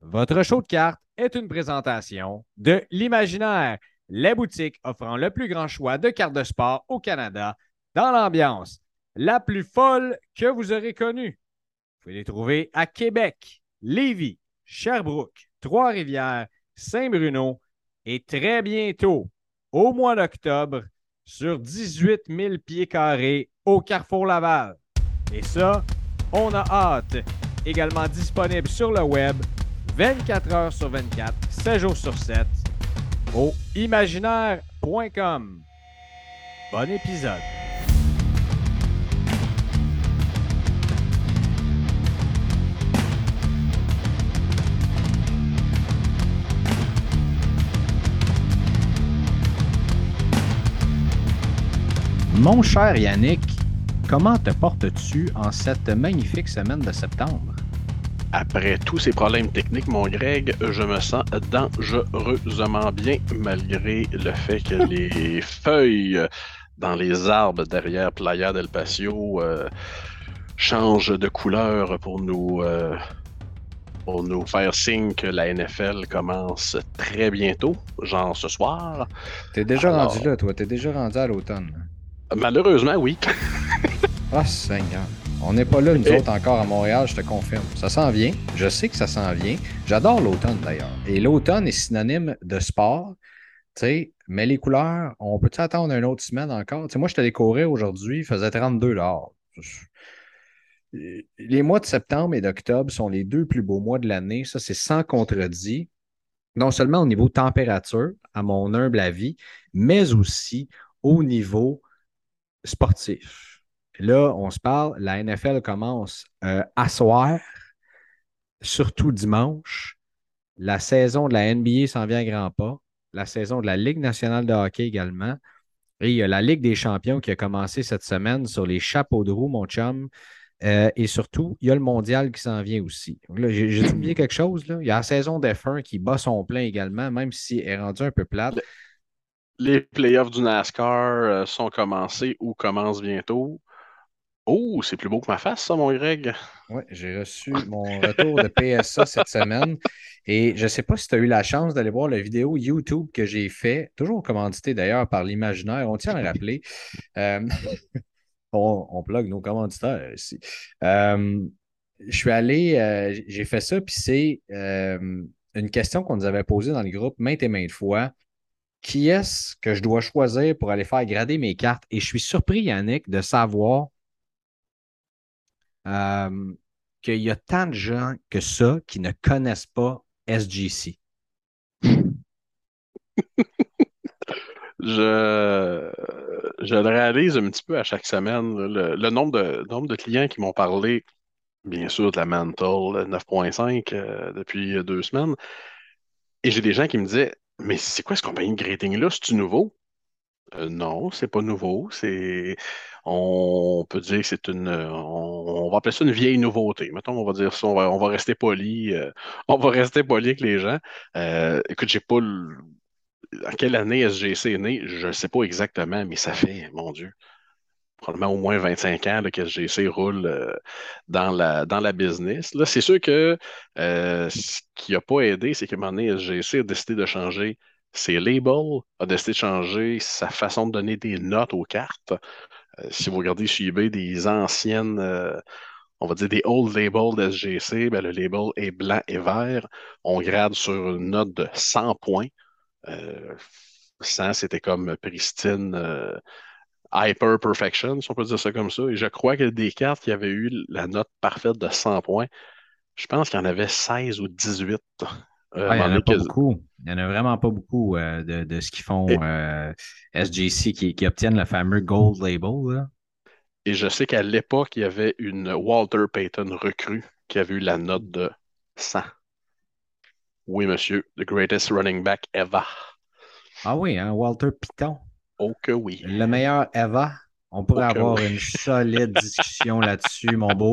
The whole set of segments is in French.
Votre show de cartes est une présentation de l'Imaginaire, la boutique offrant le plus grand choix de cartes de sport au Canada dans l'ambiance la plus folle que vous aurez connue. Vous pouvez les trouver à Québec, Lévis, Sherbrooke, Trois-Rivières, Saint-Bruno et très bientôt, au mois d'octobre, sur 18 000 pieds carrés au Carrefour Laval. Et ça, on a hâte. Également disponible sur le web 24 heures sur 24, 7 jours sur 7 au imaginaire.com. Bon épisode. Mon cher Yannick, comment te portes-tu en cette magnifique semaine de septembre? Après tous ces problèmes techniques, mon Greg, je me sens dangereusement bien malgré le fait que les feuilles dans les arbres derrière Playa del Patio euh, changent de couleur pour nous, euh, pour nous faire signe que la NFL commence très bientôt, genre ce soir. T'es déjà rendu là, toi, t'es déjà rendu à l'automne. Malheureusement, oui. Ah, Seigneur. On n'est pas là, nous autres, encore à Montréal, je te confirme. Ça s'en vient. Je sais que ça s'en vient. J'adore l'automne, d'ailleurs. Et l'automne est synonyme de sport. sais, mais les couleurs, on peut attendre une autre semaine encore? sais, moi, je te courir aujourd'hui, il faisait 32 dehors. Les mois de septembre et d'octobre sont les deux plus beaux mois de l'année. Ça, c'est sans contredit. Non seulement au niveau température, à mon humble avis, mais aussi au niveau sportif. Là, on se parle, la NFL commence euh, à soir, surtout dimanche. La saison de la NBA s'en vient à grands pas. La saison de la Ligue nationale de hockey également. Et il y a la Ligue des champions qui a commencé cette semaine sur les chapeaux de roue, mon chum. Euh, et surtout, il y a le mondial qui s'en vient aussi. j'ai oublié quelque chose. Là. Il y a la saison d'F1 qui bat son plein également, même si elle est rendue un peu plate les playoffs du NASCAR euh, sont commencés ou commencent bientôt. Oh, c'est plus beau que ma face, ça, mon Greg. Oui, j'ai reçu mon retour de PSA cette semaine. Et je ne sais pas si tu as eu la chance d'aller voir la vidéo YouTube que j'ai fait, toujours commandité d'ailleurs par l'imaginaire. On tient à le rappeler. Euh, on, on plug nos commanditaires ici. Euh, je suis allé, j'ai fait ça, puis c'est une question qu'on nous avait posée dans le groupe maintes et maintes fois qui est-ce que je dois choisir pour aller faire grader mes cartes? Et je suis surpris, Yannick, de savoir euh, qu'il y a tant de gens que ça qui ne connaissent pas SGC. je, je le réalise un petit peu à chaque semaine. Le, nombre, de, nombre de clients qui m'ont parlé, bien sûr, de la Mantle 9.5 euh, depuis deux semaines. Et j'ai des gens qui me disaient mais c'est quoi ce compagnie de grading-là? C'est-tu nouveau? Euh, non, c'est pas nouveau. C'est, on peut dire que c'est une, on, va appeler ça une vieille nouveauté. Mettons, on va dire ça, on va, rester poli, euh, on va rester poli avec les gens. Euh, écoute, j'ai pas, en quelle année SGC est né, je ne sais pas exactement, mais ça fait, mon Dieu, probablement au moins 25 ans que SGC roule euh, dans, la, dans la business. Là, c'est sûr que euh, ce qui n'a pas aidé, c'est qu'à un moment donné, SGC a décidé de changer ses labels, a décidé de changer sa façon de donner des notes aux cartes. Euh, si vous regardez sur eBay des anciennes, on va dire des old labels d'SGC, ben, le label est blanc et vert. On grade sur une note de 100 points. 100, c'était comme pristine hyper perfection, si on peut dire ça comme ça. Et je crois que des cartes qui avaient eu la note parfaite de 100 points, je pense qu'il y en avait 16 ou 18. Euh, il n'y en a pas beaucoup. Il n'y en a vraiment pas beaucoup euh, de, ce qu'ils font euh, SJC qui, obtiennent le fameux Gold Label. Et je sais qu'à l'époque, il y avait une Walter Payton recrue qui avait eu la note de 100. Oui, monsieur, the greatest running back ever. Ah oui, hein, Walter Payton. Oh que oui. Le meilleur Eva. On pourrait avoir une solide discussion là-dessus, mon beau.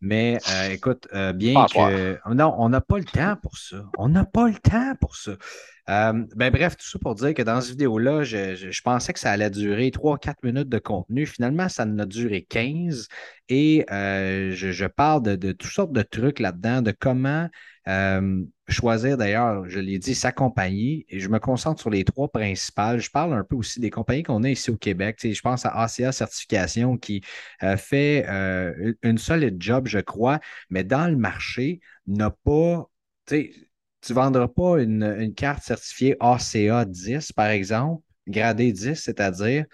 Mais euh, écoute, euh, bien que. Non, on n'a pas le temps pour ça. On n'a pas le temps pour ça. Ben bref, tout ça pour dire que dans cette vidéo-là, je, pensais que ça allait durer 3-4 minutes de contenu. Finalement, ça en a duré 15 et je, parle de, de, toutes sortes de trucs là-dedans, de comment choisir d'ailleurs, je l'ai dit, sa compagnie et je me concentre sur les trois principales. Je parle un peu aussi des compagnies qu'on a ici au Québec. je pense à ACA Certification qui euh, fait euh, une solide job, je crois, mais dans le marché, n'a pas, tu ne vendras pas une, carte certifiée ACA 10, par exemple, gradée 10, c'est-à-dire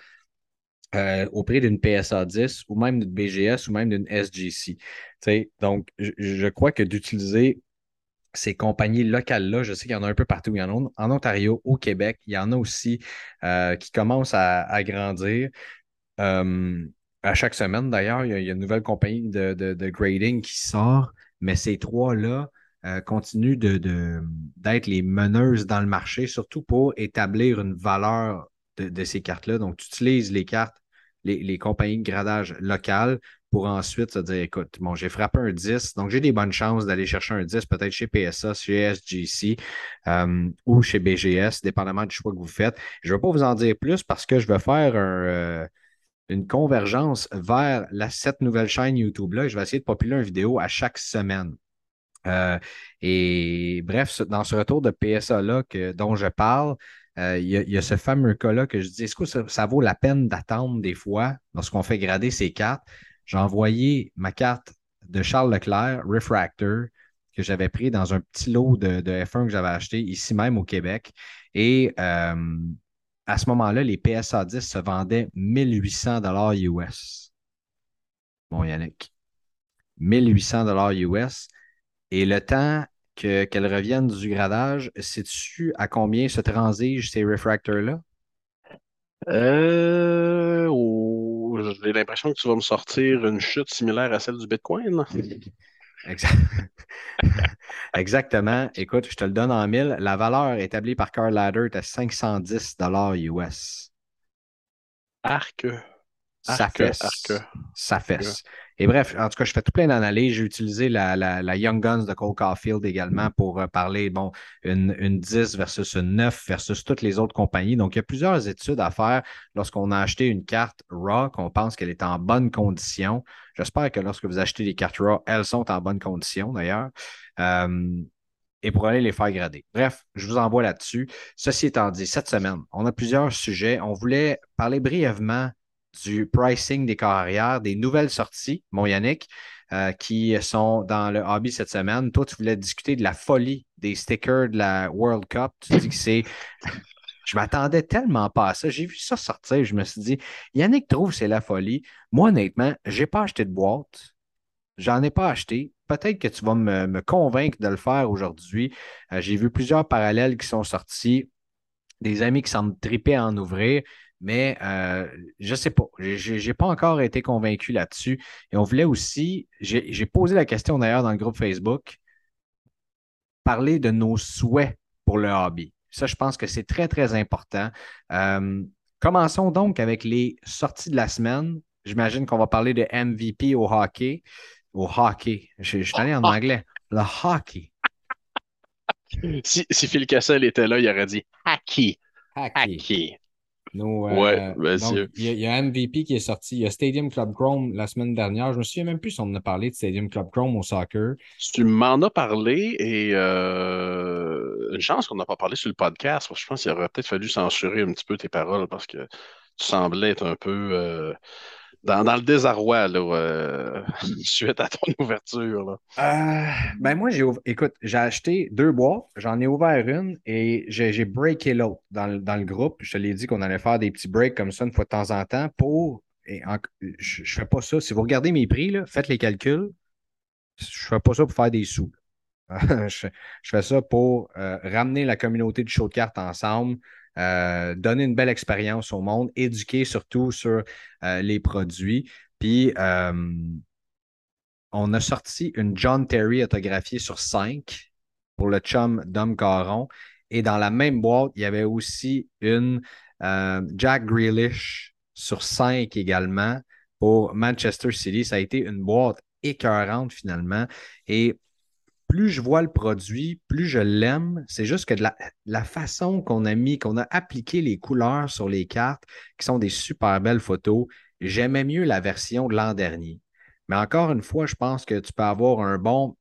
euh, au prix d'une PSA 10 ou même d'une BGS ou même d'une SGC. donc, je crois que d'utiliser ces compagnies locales-là, je sais qu'il y en a un peu partout. Il y en a en Ontario, au Québec. Il y en a aussi euh, qui commencent à, grandir. Euh, à chaque semaine, d'ailleurs, il, y a une nouvelle compagnie de, grading qui sort, mais ces trois-là euh, continuent d'être les meneuses dans le marché, surtout pour établir une valeur de, ces cartes-là. Donc, tu utilises les cartes, les, compagnies de gradage locales pour ensuite se dire écoute, bon, j'ai frappé un 10, donc j'ai des bonnes chances d'aller chercher un 10, peut-être chez PSA, chez SGC euh, ou chez BGS, dépendamment du choix que vous faites. Je ne vais pas vous en dire plus parce que je vais faire euh, une convergence vers cette nouvelle chaîne YouTube-là. Je vais essayer de populer une vidéo à chaque semaine. Euh, et bref, dans ce retour de PSA-là dont je parle, il y, a ce fameux cas-là que je dis, est-ce que ça, ça vaut la peine d'attendre des fois lorsqu'on fait grader ces cartes? j'ai envoyé ma carte de Charles Leclerc, Refractor, que j'avais pris dans un petit lot de, F1 que j'avais acheté ici même au Québec. Et euh, à ce moment-là, les PSA 10 se vendaient 1800 US. Bon, Yannick. 1800 US. Et le temps qu'elles reviennent du gradage, sais-tu à combien se transigent ces refractors-là? Euh, j'ai l'impression que tu vas me sortir une chute similaire à celle du Bitcoin. Exactement. Écoute, je te le donne en mille. La valeur établie par Carl Ladder est à 510 US. Arc. Ça fesse. Ça fesse. Et bref, en tout cas, je fais tout plein d'analyses. J'ai utilisé la, Young Guns de Cole Caulfield également pour euh, parler, bon, une, une 10 versus une 9 versus toutes les autres compagnies. Donc, il y a plusieurs études à faire lorsqu'on a acheté une carte RAW, qu'on pense qu'elle est en bonne condition. J'espère que lorsque vous achetez des cartes RAW, elles sont en bonne condition d'ailleurs. Euh, et pour aller les faire grader. Bref, je vous envoie là-dessus. Ceci étant dit, cette semaine, on a plusieurs sujets. On voulait parler brièvement du pricing des carrières, des nouvelles sorties, mon Yannick, euh, qui sont dans le hobby cette semaine. Toi, tu voulais discuter de la folie des stickers de la World Cup. Tu dis que c'est. Je m'attendais tellement pas à ça. J'ai vu ça sortir. Je me suis dit, Yannick trouve que c'est la folie. Moi, honnêtement, je n'ai pas acheté de boîte. J'en ai pas acheté. Peut-être que tu vas me, convaincre de le faire aujourd'hui. Euh, j'ai vu plusieurs parallèles qui sont sortis. Des amis qui semblent triper à en ouvrir. Mais euh, je ne sais pas. Je n'ai pas encore été convaincu là-dessus. Et on voulait aussi, j'ai posé la question d'ailleurs dans le groupe Facebook, parler de nos souhaits pour le hobby. Ça, je pense que c'est très, très important. Euh, commençons donc avec les sorties de la semaine. J'imagine qu'on va parler de MVP au hockey. Au hockey. Je, suis allé en anglais. Le hockey. Si, si Phil Cassel était là, il aurait dit hockey. Hockey. Euh, il y, a MVP qui est sorti. Il y a Stadium Club Chrome la semaine dernière. Je me souviens même plus si on en a parlé de Stadium Club Chrome au soccer. Tu m'en as parlé et euh, une chance qu'on n'a pas parlé sur le podcast. je pense qu'il aurait peut-être fallu censurer un petit peu tes paroles parce que tu semblais être un peu. Euh, dans, le désarroi là, euh, suite à ton ouverture? Là? Euh, ben moi, j'ai écoute, j'ai acheté deux boîtes, j'en ai ouvert une et j'ai breaké l'autre dans, le groupe. Je te l'ai dit qu'on allait faire des petits breaks comme ça une fois de temps en temps pour. Et je ne fais pas ça. Si vous regardez mes prix, là, faites les calculs. Je ne fais pas ça pour faire des sous. je, fais ça pour euh, ramener la communauté de show de cartes ensemble, euh, donner une belle expérience au monde, éduquer surtout sur euh, les produits. Puis, euh, on a sorti une John Terry autographiée sur 5 pour le chum Dom Caron. Et dans la même boîte, il y avait aussi une Jack Grealish sur 5 également pour Manchester City. Ça a été une boîte écœurante finalement. Et plus je vois le produit, plus je l'aime. C'est juste que de la, façon qu'on a mis, qu'on a appliqué les couleurs sur les cartes, qui sont des super belles photos, j'aimais mieux la version de l'an dernier. Mais encore une fois, je pense que tu peux avoir un bon,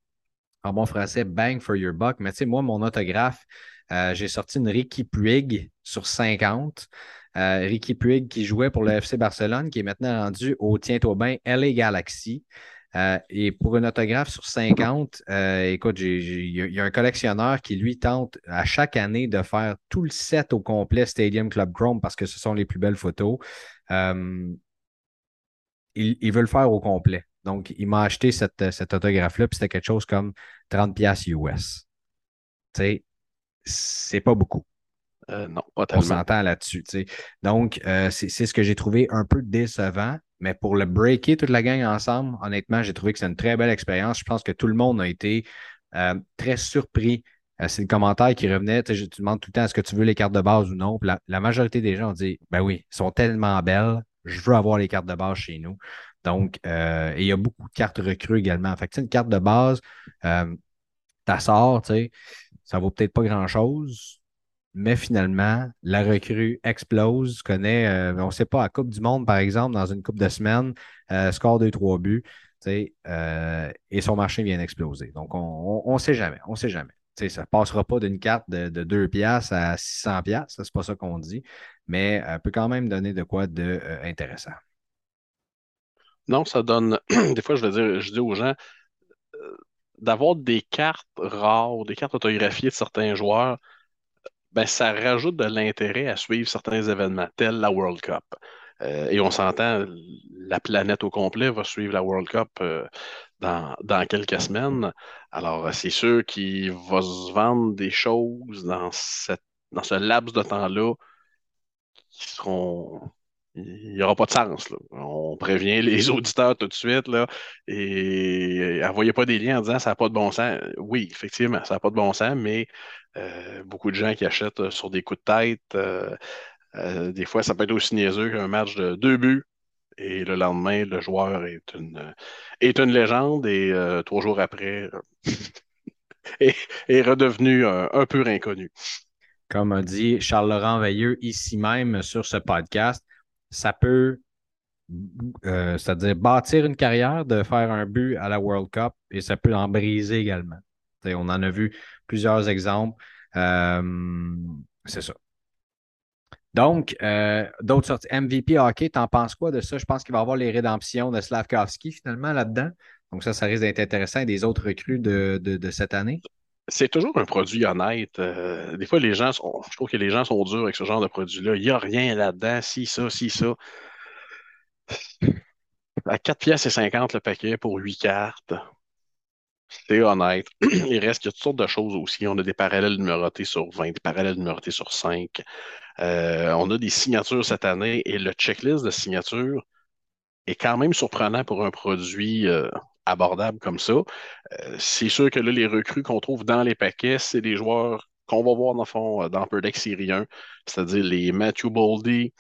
en bon français, bang for your buck. Mais tu sais, moi, mon autographe, euh, j'ai sorti une Ricky Puig sur 50. Euh, Ricky Puig qui jouait pour le FC Barcelone, qui est maintenant rendu au Tiens-Aubin LA Galaxy. Euh, et pour une autographe sur 50, euh, écoute, il y, a un collectionneur qui, lui, tente à chaque année de faire tout le set au complet Stadium Club Chrome parce que ce sont les plus belles photos. Euh, il, veut le faire au complet. Donc, il m'a acheté cette, autographe-là, puis c'était quelque chose comme 30$ US. Tu sais, c'est pas beaucoup. non, pas tellement. On s'entend là-dessus. Donc, c'est ce que j'ai trouvé un peu décevant. Mais pour le breaker toute la gang ensemble, honnêtement, j'ai trouvé que c'est une très belle expérience. Je pense que tout le monde a été euh, très surpris. Euh, c'est le commentaire qui revenait. Tu, demandes tout le temps est-ce que tu veux les cartes de base ou non? La, majorité des gens ont dit ben oui, elles sont tellement belles, je veux avoir les cartes de base chez nous. Donc, euh, et il y a beaucoup de cartes recrues également. Fait que, une carte de base, tu sort, ça vaut peut-être pas grand-chose. Mais finalement, la recrue explose, connaît, euh, on ne sait pas, à Coupe du Monde, par exemple, dans une coupe de semaines, euh, score 2-3 buts, euh, et son marché vient d'exploser. Donc, on ne sait jamais, on ne sait jamais. ça ne passera pas d'une carte de, de 2 piastres à 600 piastres, c'est pas ça qu'on dit, mais peut quand même donner de quoi de intéressant. Non, ça donne, des fois, je veux dire, je dis aux gens, d'avoir des cartes rares, des cartes autographiées de certains joueurs, ben, ça rajoute de l'intérêt à suivre certains événements, tels la World Cup. Euh, et on s'entend, la planète au complet va suivre la World Cup euh, dans, quelques semaines. Alors, c'est sûr qu'il va se vendre des choses dans, cette, dans ce laps de temps-là qui seront il n'y aura pas de sens. On prévient les auditeurs tout de suite là, et envoyez pas des liens en disant ça n'a pas de bon sens. Oui, effectivement, ça n'a pas de bon sens, mais euh, beaucoup de gens qui achètent euh, sur des coups de tête, euh, des fois, ça peut être aussi niaiseux qu'un match de deux buts. Et le lendemain, le joueur est une, est légende et trois jours après est, redevenu un, peu inconnu. Comme a dit Charles-Laurent Veilleux ici même sur ce podcast, ça peut, c'est-à-dire bâtir une carrière, de faire un but à la World Cup et ça peut en briser également. on en a vu plusieurs exemples. Euh, c'est ça. Donc, euh, d'autres sorties. MVP hockey, t'en penses quoi de ça? Je pense qu'il va y avoir les rédemptions de Slavkovski finalement là-dedans. Donc, ça, ça risque d'être intéressant. Et des autres recrues de, cette année? C'est toujours un produit honnête. Euh, des fois, les gens sont, je trouve que les gens sont durs avec ce genre de produit-là. Il n'y a rien là-dedans, si ça, si ça. À 4 pièces et 50 le paquet pour 8 cartes. C'est honnête. Il reste, il y a toutes sortes de choses aussi. On a des parallèles numérotés sur 20, des parallèles numérotés sur 5. Euh, on a des signatures cette année et le checklist de signatures est quand même surprenant pour un produit euh, abordable comme ça. Euh, c'est sûr que là, les recrues qu'on trouve dans les paquets, c'est des joueurs qu'on va voir dans le fond dans Deck Série 1, c'est-à-dire les Matthew Boldy,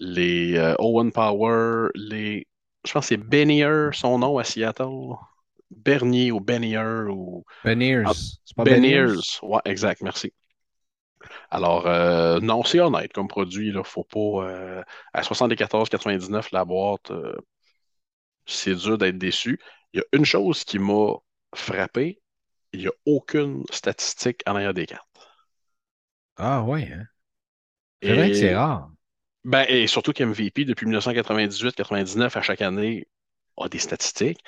les Owen Power, les. Je pense que c'est Benier, son nom à Seattle. Bernier ou Bernier ou. Beniers. Ah, pas Beniers? Ouais, exact, merci. Alors, euh, non, c'est honnête comme produit. Il faut pas. Euh, à 74,99 la boîte, euh, c'est dur d'être déçu. Il y a une chose qui m'a frappé il n'y a aucune statistique en arrière des cartes. Ah ouais, hein? C'est vrai que c'est rare. Ben, et surtout qu'MVP, depuis 1998-99, à chaque année, a des statistiques.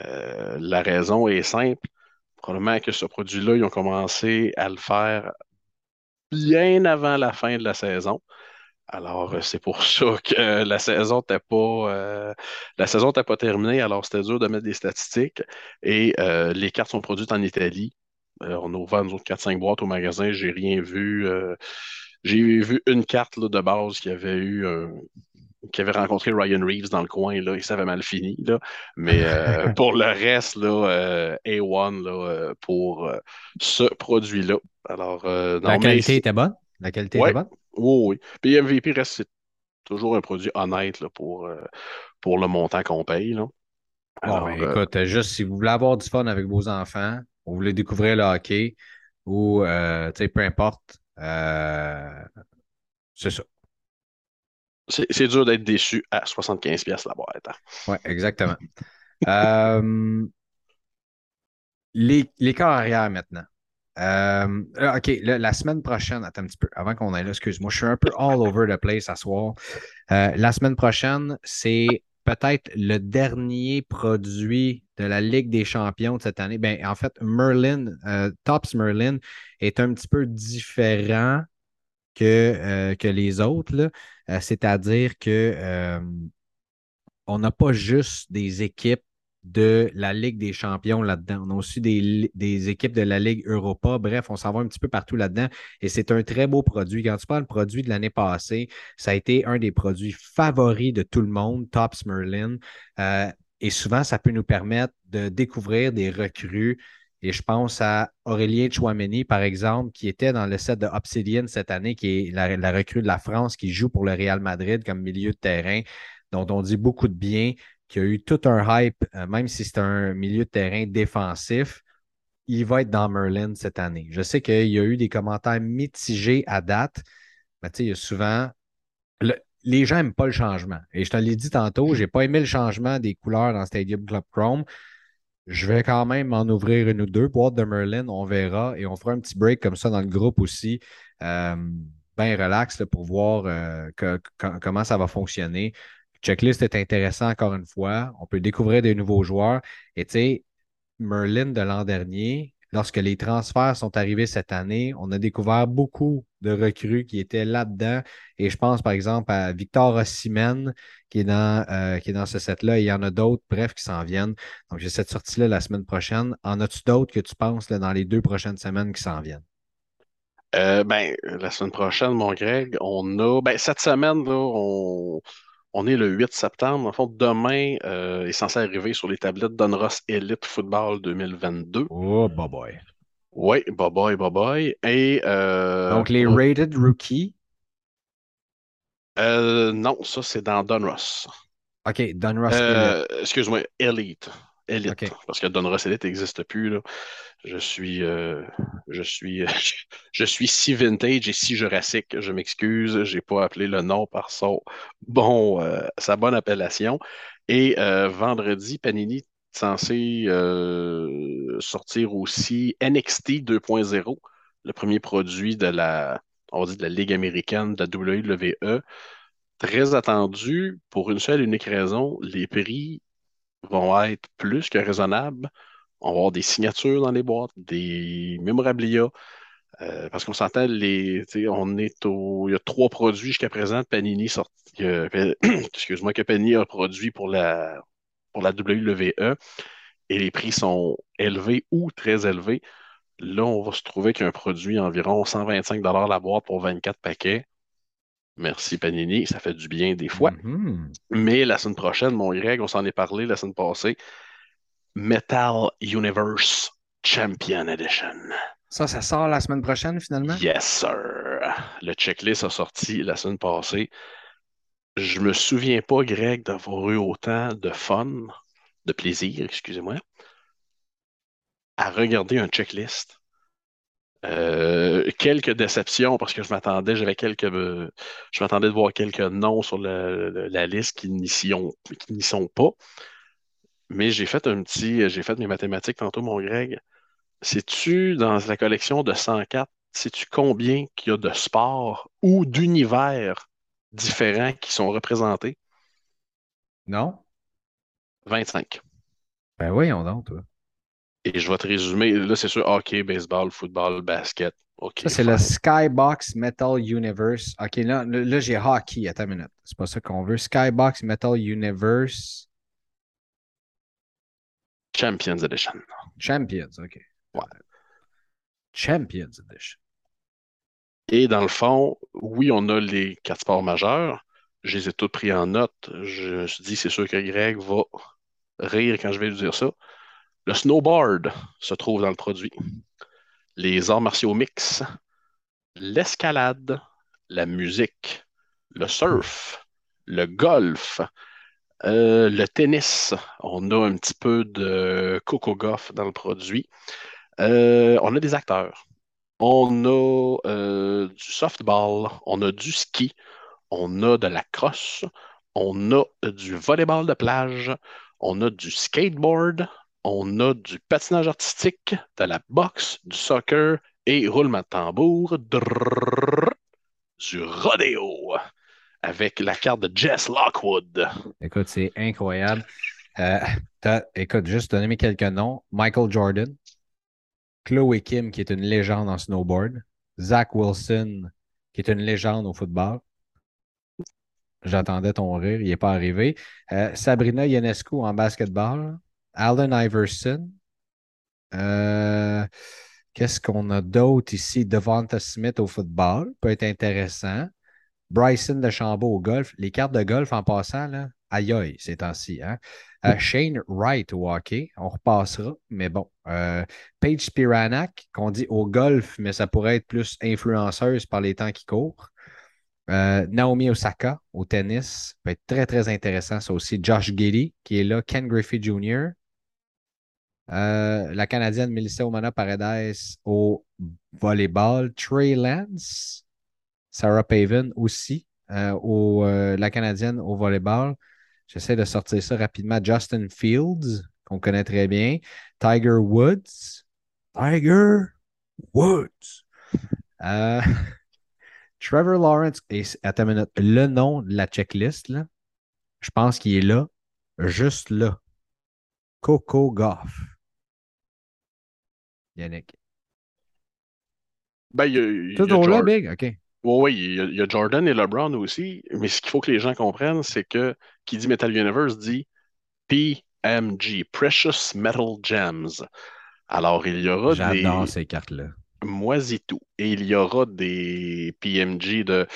Euh, la raison est simple. Probablement que ce produit-là, ils ont commencé à le faire bien avant la fin de la saison. Alors, euh, c'est pour ça que la saison n'était pas, euh, la saison pas terminée. Alors, c'était dur de mettre des statistiques. Et les cartes sont produites en Italie. on a ouvert nous autres 4-5 boîtes au magasin. J'ai rien vu. j'ai vu une carte de base qui avait eu qui avait rencontré Ryan Reeves dans le coin, là, et ça avait mal fini. Là. Mais euh, pour le reste, là, euh, A1 là, euh, pour ce produit-là. Alors, La qualité était bonne? La qualité était bonne? Oui, oui. Puis MVP reste toujours un produit honnête là, pour, pour le montant qu'on paye. Là. Bon, Alors, ben euh, écoute, juste si vous voulez avoir du fun avec vos enfants, ou vous voulez découvrir le hockey, ou euh, peu importe, euh, c'est ça. c'est dur d'être déçu à 75 pièces la boîte. hein. Ouais, exactement. Euh, les, les corps arrière maintenant. Euh, OK, la semaine prochaine, attends un petit peu, avant qu'on aille là, excuse-moi, je suis un peu all over the place à soir. Euh, la semaine prochaine, c'est peut-être le dernier produit de la Ligue des champions de cette année. Ben, en fait, Merlin, euh, Tops Merlin est un petit peu différent que, que les autres, c'est-à-dire que on n'a pas juste des équipes de la Ligue des champions là-dedans. On a aussi des, équipes de la Ligue Europa. Bref, on s'en va un petit peu partout là-dedans. Et c'est un très beau produit. Quand tu parles produit de l'année passée, ça a été un des produits favoris de tout le monde, Tops Merlin. Euh, et souvent, ça peut nous permettre de découvrir des recrues. Et je pense à Aurélien Chouameni, par exemple, qui était dans le set de Obsidian cette année, qui est la recrue de la France, qui joue pour le Real Madrid comme milieu de terrain, dont on dit beaucoup de bien qui a eu tout un hype, euh, même si c'est un milieu de terrain défensif, il va être dans Merlin cette année. Je sais qu'il y a eu des commentaires mitigés à date, mais tu sais, il y a souvent. le- les gens n'aiment pas le changement. Et je te l'ai dit tantôt, je n'ai pas aimé le changement des couleurs dans Stadium Club Chrome. Je vais quand même en ouvrir une ou deux. Boîte de Merlin, on verra. Et on fera un petit break comme ça dans le groupe aussi. Euh, ben relax pour voir euh, comment ça va fonctionner. Checklist est intéressant encore une fois. On peut découvrir des nouveaux joueurs. Et tu sais, Merlin de l'an dernier, lorsque les transferts sont arrivés cette année, on a découvert beaucoup de recrues qui étaient là-dedans. Et je pense par exemple à Victor Osimhen qui est dans, euh, qui est dans ce set-là. Et il y en a d'autres, bref, qui s'en viennent. Donc j'ai cette sortie-là la semaine prochaine. En as-tu d'autres que tu penses là, dans les deux prochaines semaines qui s'en viennent? Euh, ben, la semaine prochaine, mon Greg, on a. Ben, cette semaine, là, on, on est le 8 septembre. En fait, demain euh, est censé arriver sur les tablettes Donruss Elite Football 2022. Oh, boy, boy. Oui, bye bye, bye bye. Et. euh, Donc les rated rookies. euh, non, ça, c'est dans Donruss. OK, Donruss Elite. Euh, excuse-moi, Elite. Elite. Parce que Donruss Elite n'existe plus, là. Je suis, euh, je suis, je suis si vintage et si jurassique. Je m'excuse, j'ai pas appelé le nom par son bon, euh, sa bonne appellation. Et euh, vendredi, Panini est censé euh, sortir aussi NXT 2.0, le premier produit de la, on va dire de la Ligue américaine, de la WWE. Très attendu pour une seule et unique raison, les prix vont être plus que raisonnables. On va avoir des signatures dans les boîtes, des mémorabilia, euh, parce qu'on s'entend, les, on est au, il y a trois produits jusqu'à présent Panini excuse-moi, que Panini a produit pour la, pour la WWE, et les prix sont élevés ou très élevés. Là, on va se trouver qu'un produit environ 125 la boîte pour 24 paquets. Merci Panini, ça fait du bien des fois. Mhm. Mais la semaine prochaine, mon Greg, on s'en est parlé la semaine passée. Metal Universe Champion Edition. Ça, ça sort la semaine prochaine finalement? Yes, sir. Le checklist a sorti la semaine passée. Je me souviens pas, Greg, d'avoir eu autant de fun, de plaisir, excusez-moi, à regarder un checklist. Euh, quelques déceptions parce que je m'attendais, j'avais quelques, euh, je m'attendais de voir quelques noms sur le- le- la liste qui n'y sont, qui n'y sont pas. Mais j'ai fait un petit, j'ai fait mes mathématiques tantôt, mon Greg. Sais-tu, dans la collection de 104, sais-tu combien qu'il y a de sports ou d'univers différents qui sont représentés? Non? 25. Ben voyons donc, toi. Et je vais te résumer. Là, c'est sûr, hockey, baseball, football, basket. Ça, c'est le. Skybox Metal Universe. OK, là, là, là, j'ai hockey. Attends une minute. C'est pas ça qu'on veut. Skybox Metal Universe Champions Edition. Champions. OK. Ouais. Champions Edition. Et dans le fond, oui, on a les quatre sports majeurs. Je les ai tous pris en note. Je me suis dit, c'est sûr que Greg va rire quand je vais lui dire ça. Le snowboard se trouve dans le produit. Les arts martiaux mix, l'escalade, la musique, le surf, le golf, Euh, le tennis, on a un petit peu de Coco Goff dans le produit. Euh, on a des acteurs. On a euh, du softball, on a du ski, on a de la crosse, on a du volleyball de plage, on a du skateboard, on a du patinage artistique, de la boxe, du soccer et roulement de tambour, du rodéo avec la carte de Jess Lockwood. Écoute, c'est incroyable. Euh, écoute, juste donner quelques noms. Michael Jordan, Chloe Kim, qui est une légende en snowboard, Zach Wilson, qui est une légende au football. J'attendais ton rire, il n'est pas arrivé. Euh, Sabrina Ionescu en basketball, Allen Iverson. Euh, Qu'est-ce qu'on a d'autre ici? Devonta Smith au football, peut être intéressant. Bryson de Chambaud au golf. Les cartes de golf en passant, là, aïe aïe, ces temps-ci. Hein? Euh, Shane Wright au hockey, on repassera, mais bon. Euh, Paige Spiranak, qu'on dit au golf, mais ça pourrait être plus influenceuse par les temps qui courent. Euh, Naomi Osaka au tennis, peut être très, très intéressant. Ça aussi. Josh Giddy, qui est là. Ken Griffey Jr. Euh, la Canadienne Melissa Omana Paredes au volleyball. Trey Lance. Sarah Paven aussi, euh, au, euh, la Canadienne au volleyball. J'essaie de sortir ça rapidement. Justin Fields, qu'on connaît très bien. Tiger Woods. Tiger Woods. Trevor Lawrence. Et, attends une minute. Le nom de la checklist, je pense qu'il est là, juste là. Coco Goff. Yannick. Ben, il y a, il y a Toujours là, Jor- Big? OK. Oui, oui, il y, a, il y a Jordan et LeBron aussi, mais ce qu'il faut que les gens comprennent, c'est que qui dit Metal Universe dit PMG, Precious Metal Gems. Alors, il y aura J'adore des ces cartes-là. moisitou et il y aura des PMG de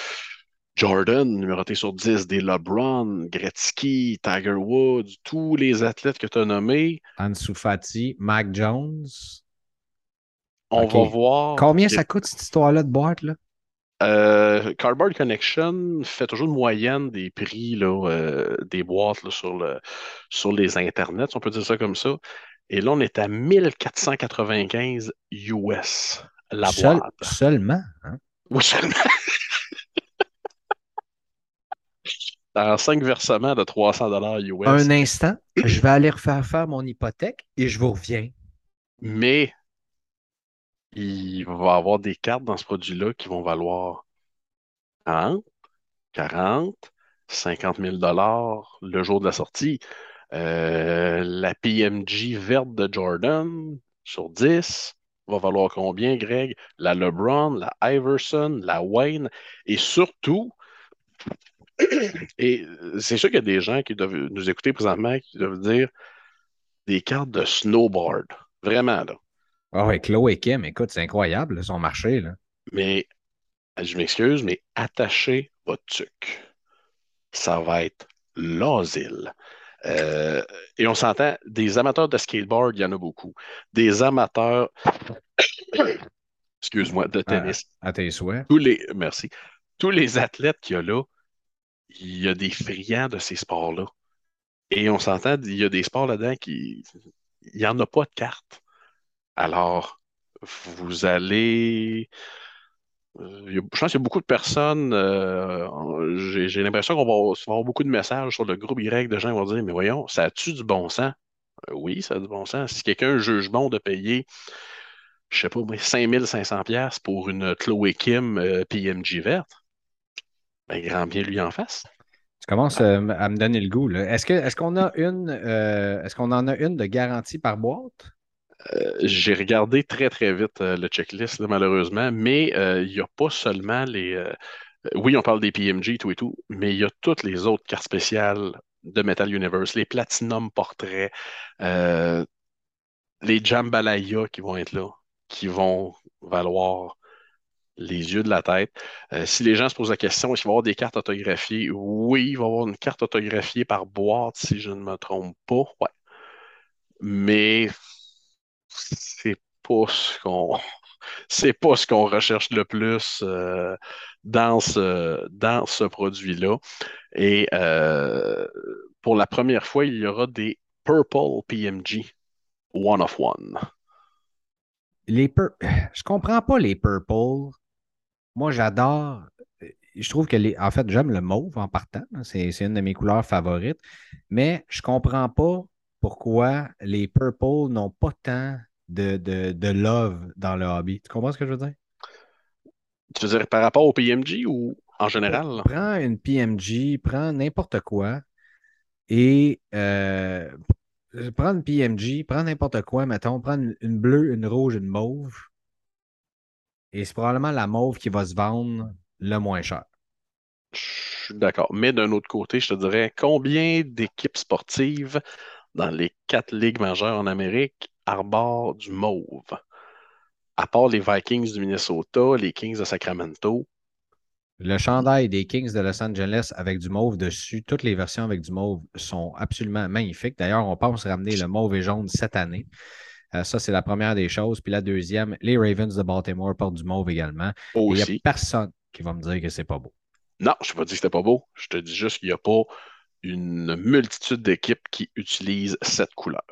Jordan, numéroté sur 10, des LeBron, Gretzky, Tiger Woods, tous les athlètes que tu as nommés. Ansu Fati, Mac Jones. On va voir. Combien ça coûte cette histoire-là de boîte, là? Euh, Cardboard Connection fait toujours une moyenne des prix là, euh, des boîtes là, sur, le, sur les internets, on peut dire ça comme ça. Et là, on est à 1495 US la Seul- boîte. seulement. hein? Oui, seulement. En cinq versements de 300 dollars US. Un instant, je vais aller refaire faire mon hypothèque et je vous reviens. Mais il va avoir des cartes dans ce produit-là qui vont valoir 30, 40, 50 000 dollars le jour de la sortie. Euh, la PMG verte de Jordan sur 10 va valoir combien, Greg? La LeBron, la Iverson, la Wayne et surtout, et c'est sûr qu'il y a des gens qui doivent nous écouter présentement qui doivent dire des cartes de snowboard. Vraiment, là. Ah ouais, Chloé Kim, écoute, c'est incroyable, là, son marché. Là. Mais, je m'excuse, mais attachez votre tuque. Ça va être l'asile. Euh, et on s'entend, des amateurs de skateboard, il y en a beaucoup. Des amateurs, excuse-moi, de tennis. À tes souhaits. Tous les, merci. Tous les athlètes qu'il y a là, il y a des friands de ces sports-là. Et on s'entend, il y a des sports là-dedans qui, il n'y en a pas de cartes. Alors, vous allez, euh, je pense qu'il y a beaucoup de personnes, euh, j'ai l'impression qu'on va avoir, beaucoup de messages sur le groupe Y de gens qui vont dire, mais voyons, ça a-tu du bon sens? Euh, oui, ça a du bon sens. Si quelqu'un juge bon de payer, je sais pas, moi, 5500 pièces pour une Chloé Kim PMG verte, ben, grand bien lui en face. Tu commences à me donner le goût. Est-ce euh, est-ce qu'on en a une de garantie par boîte? Euh, j'ai regardé très, très vite euh, le checklist, malheureusement, mais euh, il n'y a pas seulement les. oui, on parle des PMG, tout et tout, mais il y a toutes les autres cartes spéciales de Metal Universe, les Platinum Portraits, les Jambalaya qui vont être là, qui vont valoir les yeux de la tête. Si les gens se posent la question, est-ce qu'il va y avoir des cartes autographiées? Oui, il va y avoir une carte autographiée par boîte, si je ne me trompe pas. Ouais. Mais c'est pas ce qu'on c'est pas ce qu'on recherche le plus euh, dans ce, produit-là. Et euh, pour la première fois, il y aura des Purple PMG One of One. Les pur... Je comprends pas les Purple. Moi, j'adore. Je trouve que les. En fait, j'aime le mauve en partant. C'est une de mes couleurs favorites. Mais je comprends pas pourquoi les Purple n'ont pas tant de, de, love dans le hobby. Tu comprends ce que je veux dire? Tu veux dire par rapport au PMG ou en général? Prends une PMG, prends n'importe quoi et euh, prends une PMG, prends n'importe quoi, mettons, prends une, bleue, une rouge, une mauve. Et c'est probablement la mauve qui va se vendre le moins cher. Je suis d'accord. Mais d'un autre côté, je te dirais combien d'équipes sportives dans les quatre ligues majeures en Amérique arborent du mauve? À part les Vikings du Minnesota, les Kings de Sacramento. Le chandail des Kings de Los Angeles avec du mauve dessus, toutes les versions avec du mauve sont absolument magnifiques. D'ailleurs, on pense ramener le mauve et jaune cette année. Euh, ça, c'est la première des choses. Puis la deuxième, les Ravens de Baltimore portent du mauve également. Il n'y a personne qui va me dire que c'est pas beau. Non, je ne pas dire que c'était pas beau. Je te dis juste qu'il n'y a pas une multitude d'équipes qui utilisent cette couleur.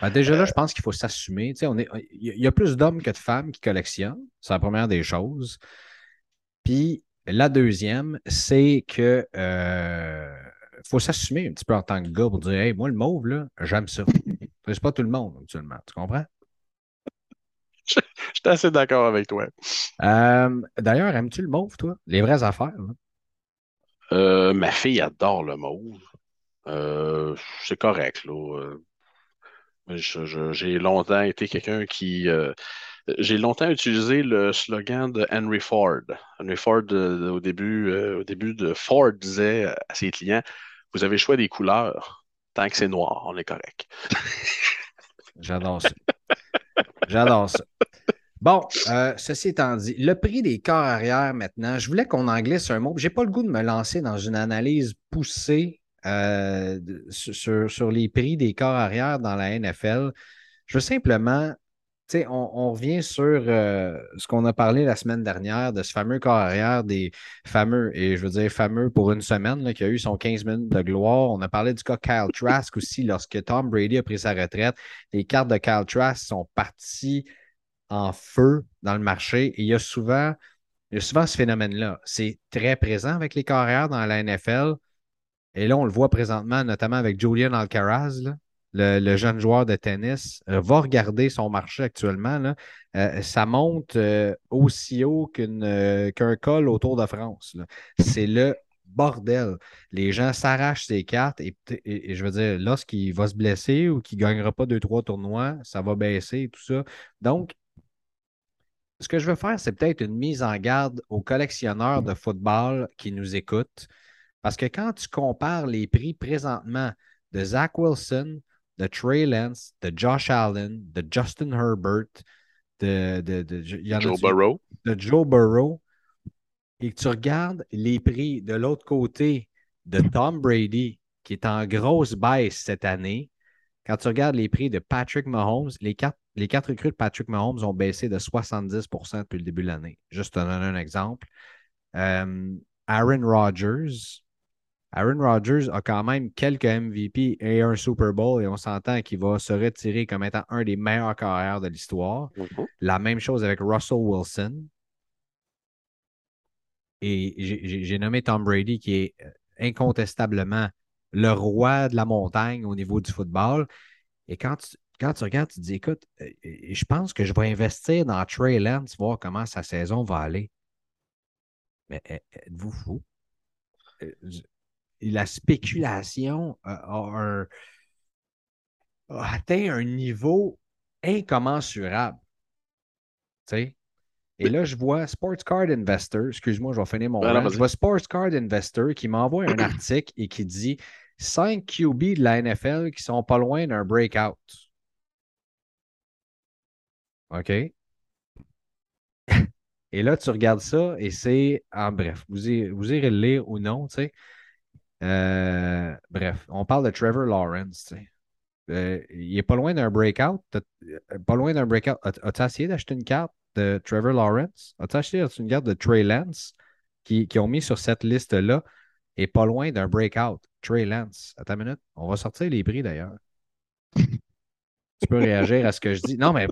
Ben, déjà là, je pense qu'il faut s'assumer. Il y a plus d'hommes que de femmes qui collectionnent. C'est la première des choses. Puis la deuxième, c'est que euh, faut s'assumer un petit peu en tant que gars pour dire Hey, moi, le mauve, là, j'aime ça. C'est pas tout le monde, actuellement. Tu comprends? Je suis assez d'accord avec toi. Euh, d'ailleurs, aimes-tu le mauve, toi? Les vraies affaires? Euh, ma fille adore le mauve. Euh, c'est correct, là. J'ai longtemps été quelqu'un qui. j'ai longtemps utilisé le slogan de Henry Ford. Henry Ford, au, début, au début de Ford, disait à ses clients Vous avez le choix des couleurs. Tant que c'est noir, on est correct. J'adore ça. J'adore ça. Bon, euh, ceci étant dit, le prix des corps arrière maintenant, je voulais qu'on en glisse un mot. Je n'ai pas le goût de me lancer dans une analyse poussée euh, sur, les prix des corps arrière dans la NFL. Je veux simplement, tu sais, on, revient sur euh, ce qu'on a parlé la semaine dernière de ce fameux corps arrière des fameux, et je veux dire fameux pour une semaine, qui a eu son 15 minutes de gloire. On a parlé du cas Kyle Trask aussi lorsque Tom Brady a pris sa retraite. Les cartes de Kyle Trask sont parties en feu dans le marché. Et il y a souvent, souvent ce phénomène-là. C'est très présent avec les carrières dans la NFL. Et là, on le voit présentement, notamment avec Julian Alcaraz, le, jeune joueur de tennis. Euh, va regarder son marché actuellement. Euh, ça monte euh, aussi haut qu'un col autour de France. C'est le bordel. Les gens s'arrachent ses cartes et, et, je veux dire, lorsqu'il va se blesser ou qu'il ne gagnera pas deux, trois tournois, ça va baisser et tout ça. Donc, ce que je veux faire, c'est peut-être une mise en garde aux collectionneurs de football qui nous écoutent. Parce que quand tu compares les prix présentement de Zach Wilson, de Trey Lance, de Josh Allen, de Justin Herbert, de, Joe Burrow. de Joe Burrow, et que tu regardes les prix de l'autre côté de Tom Brady, qui est en grosse baisse cette année, quand tu regardes les prix de Patrick Mahomes, les quatre, les quatre recrues de Patrick Mahomes ont baissé de 70% depuis le début de l'année. Juste te donner un exemple. Euh, Aaron Rodgers. Aaron Rodgers a quand même quelques MVP et un Super Bowl et on s'entend qu'il va se retirer comme étant un des meilleurs carrières de l'histoire. Mm-hmm. La même chose avec Russell Wilson. Et j'ai nommé Tom Brady qui est euh, incontestablement le roi de la montagne au niveau du football. Et quand tu, quand tu regardes, tu te dis, écoute, euh, je pense que je vais investir dans Trey Lance, voir comment sa saison va aller. Mais êtes-vous fou? Euh, la spéculation a, atteint un niveau incommensurable. Tu sais? Et là, je vois Sports Card Investor, excuse-moi, je vais finir mon Je vois Sports Card Investor qui m'envoie un article et qui dit 5 QB de la NFL qui sont pas loin d'un breakout. OK? Et là, tu regardes ça et c'est. En bref, vous, irez, vous irez le lire ou non, tu sais. Euh, bref, on parle de Trevor Lawrence, tu sais. Euh, il est pas loin d'un breakout. Euh, pas loin d'un breakout. As-tu essayé d'acheter une carte de Trevor Lawrence? As-tu acheté une carte de Trey Lance qui, qui ont mis sur cette liste-là? Et pas loin d'un breakout? Trey Lance. Attends une minute. On va sortir les prix d'ailleurs. Tu peux réagir à ce que je dis. Non, mais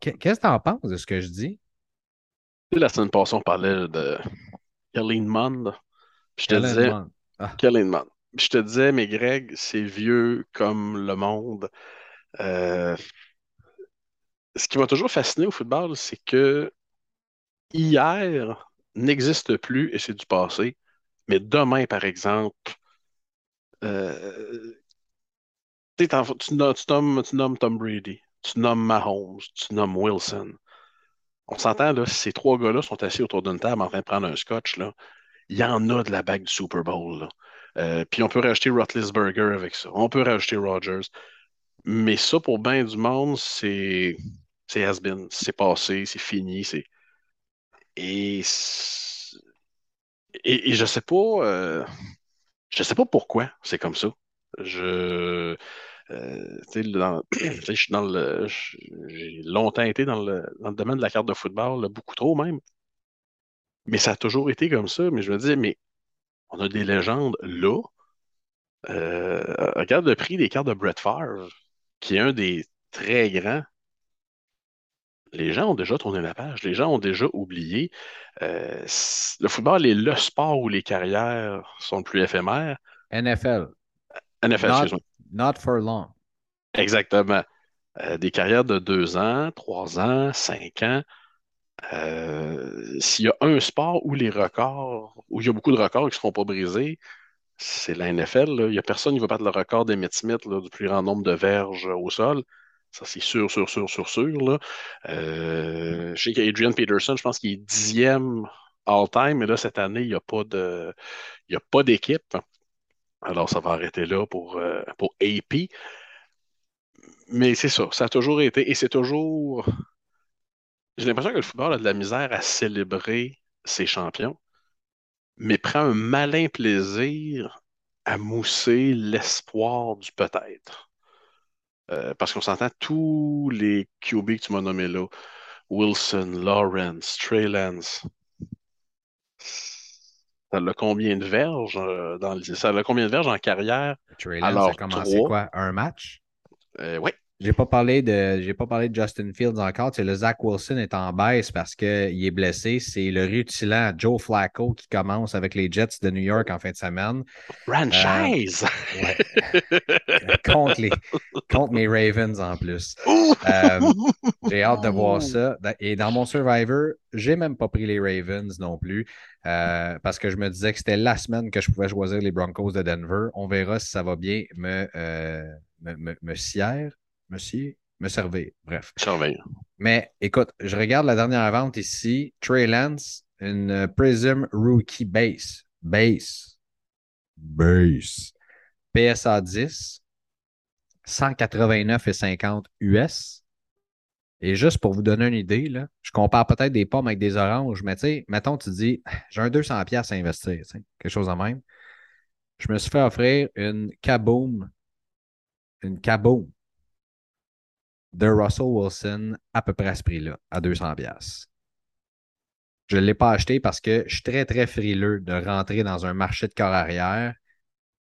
qu'est-ce que tu en penses de ce que je dis? La semaine passée, on parlait de Kelly Mond. Je te disais. Ah. Je te disais, mais Greg, c'est vieux comme le monde. Euh, ce qui m'a toujours fasciné au football, c'est que hier n'existe plus et c'est du passé. Mais demain, par exemple, euh, tu, nommes, Tom Brady, tu nommes Mahomes, tu nommes Wilson. On s'entend, là, ces trois gars-là sont assis autour d'une table en train de prendre un scotch, il y en a de la bague du Super Bowl. Euh, puis on peut rajouter Burger avec ça. On peut rajouter Rogers. Mais ça, pour bien du monde, c'est c'est has-been. C'est passé, c'est fini. C'est... Et, je sais pas. Euh, je sais pas pourquoi c'est comme ça. Je. Euh, je suis dans le, j'ai longtemps été dans le, dans le, domaine de la carte de football, beaucoup trop même. Mais ça a toujours été comme ça. Mais je me disais, mais on a des légendes là. Euh, regarde le prix des cartes de Brett Favre, qui est un des très grands. Les gens ont déjà tourné la page, les gens ont déjà oublié. Euh, le football est le sport où les carrières sont le plus éphémères. NFL. NFL, excuse-moi. Not for long. Exactement. Euh, des carrières de deux ans, trois ans, cinq ans. S'il y a un sport où les records, où il y a beaucoup de records qui ne seront pas brisés, c'est la NFL. Il n'y a personne qui va battre le record d'Emmett Smith du plus grand nombre de verges au sol. Ça, c'est sûr, sûr, sûr, sûr, sûr. Là. Euh, je sais qu'Adrian Peterson, je pense qu'il est dixième all-time, mais là, cette année, il n'y a pas de. Il a pas d'équipe. Alors, ça va arrêter là pour, euh, pour AP. Mais c'est ça, ça a toujours été. Et c'est toujours. J'ai l'impression que le football a de la misère à célébrer ses champions mais prend un malin plaisir à mousser l'espoir du peut-être. Euh, parce qu'on s'entend tous les QB que tu m'as nommés là, Wilson, Lawrence, Trey Lance, ça a combien de verges euh, dans ça a combien de verges en carrière? Trey Lance a commencé quoi? Un match? Euh, oui, j'ai pas parlé de j'ai pas parlé de Justin Fields encore. Le Zach Wilson est en baisse parce qu'il est blessé. C'est le rutilant Joe Flacco qui commence avec les Jets de New York en fin de semaine. Franchise! Euh, contre, les, contre mes Ravens en plus. Euh, j'ai hâte de voir ça. Et dans mon Survivor, j'ai même pas pris les Ravens non plus. Euh, parce que je me disais que c'était la semaine que je pouvais choisir les Broncos de Denver. On verra si ça va bien me, me, me, me Monsieur, me servir. Bref. Mais écoute, je regarde la dernière vente ici. Trey Lance, une Prism Rookie Base. Base. Base. PSA 10. 189,50 US. Et juste pour vous donner une idée, là, je compare peut-être des pommes avec des oranges, mais tu sais, mettons, tu dis, j'ai un 200$ à investir, quelque chose en même. Je me suis fait offrir une Kaboom, une Kaboom de Russell Wilson à peu près à ce prix-là, à 200$. Je ne l'ai pas acheté parce que je suis très, très frileux de rentrer dans un marché de corps arrière.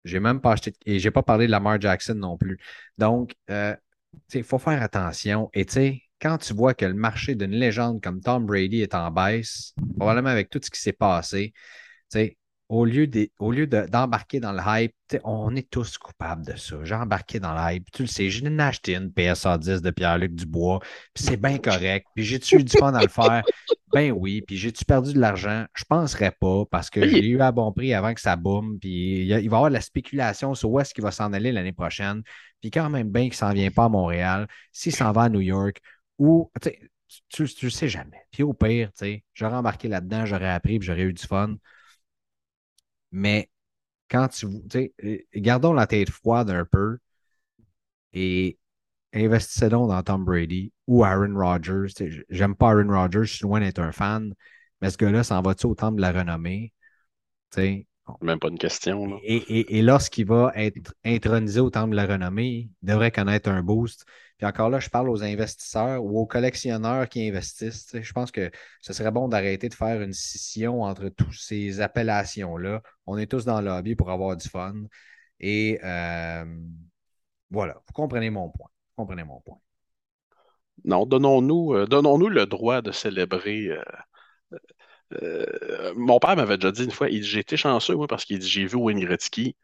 J'ai même pas acheté, et j'ai pas parlé de Lamar Jackson non plus. Donc, euh, il faut faire attention. Et tu quand tu vois que le marché d'une légende comme Tom Brady est en baisse, probablement avec tout ce qui s'est passé, tu sais, au lieu, d'embarquer dans le hype, on est tous coupables de ça. J'ai embarqué dans le hype. Tu le sais, j'ai acheté une PSA 10 de Pierre-Luc Dubois, puis c'est bien correct. Puis j'ai-tu eu du fun à le faire? Ben oui. Puis j'ai-tu perdu de l'argent? Je ne penserais pas parce que j'ai eu à bon prix avant que ça boum. Puis il, va y avoir de la spéculation sur où est-ce qu'il va s'en aller l'année prochaine. Puis quand même bien qu'il ne s'en vient pas à Montréal, s'il s'en va à New York, ou tu ne sais jamais. Puis au pire, j'aurais embarqué là-dedans, j'aurais appris, puis j'aurais eu du fun. Mais quand tu. sais, euh, gardons la tête froide un peu et investissez donc dans Tom Brady ou Aaron Rodgers. J'aime pas Aaron Rodgers, je suis loin d'être un fan, mais ce gars-là s'en va-tu au temple de la renommée? Même pas une question. Et, et, lorsqu'il va être intronisé au temple de la renommée, il devrait connaître un boost. Puis encore là, je parle aux investisseurs ou aux collectionneurs qui investissent. Je pense que ce serait bon d'arrêter de faire une scission entre toutes ces appellations-là. On est tous dans le lobby pour avoir du fun. Et euh, voilà, vous comprenez mon point. Vous comprenez mon point. Non, donnons-nous euh, le droit de célébrer. Euh, mon père m'avait déjà dit une fois, il j'ai été chanceux, moi, parce qu'il dit j'ai vu Wayne Gretzky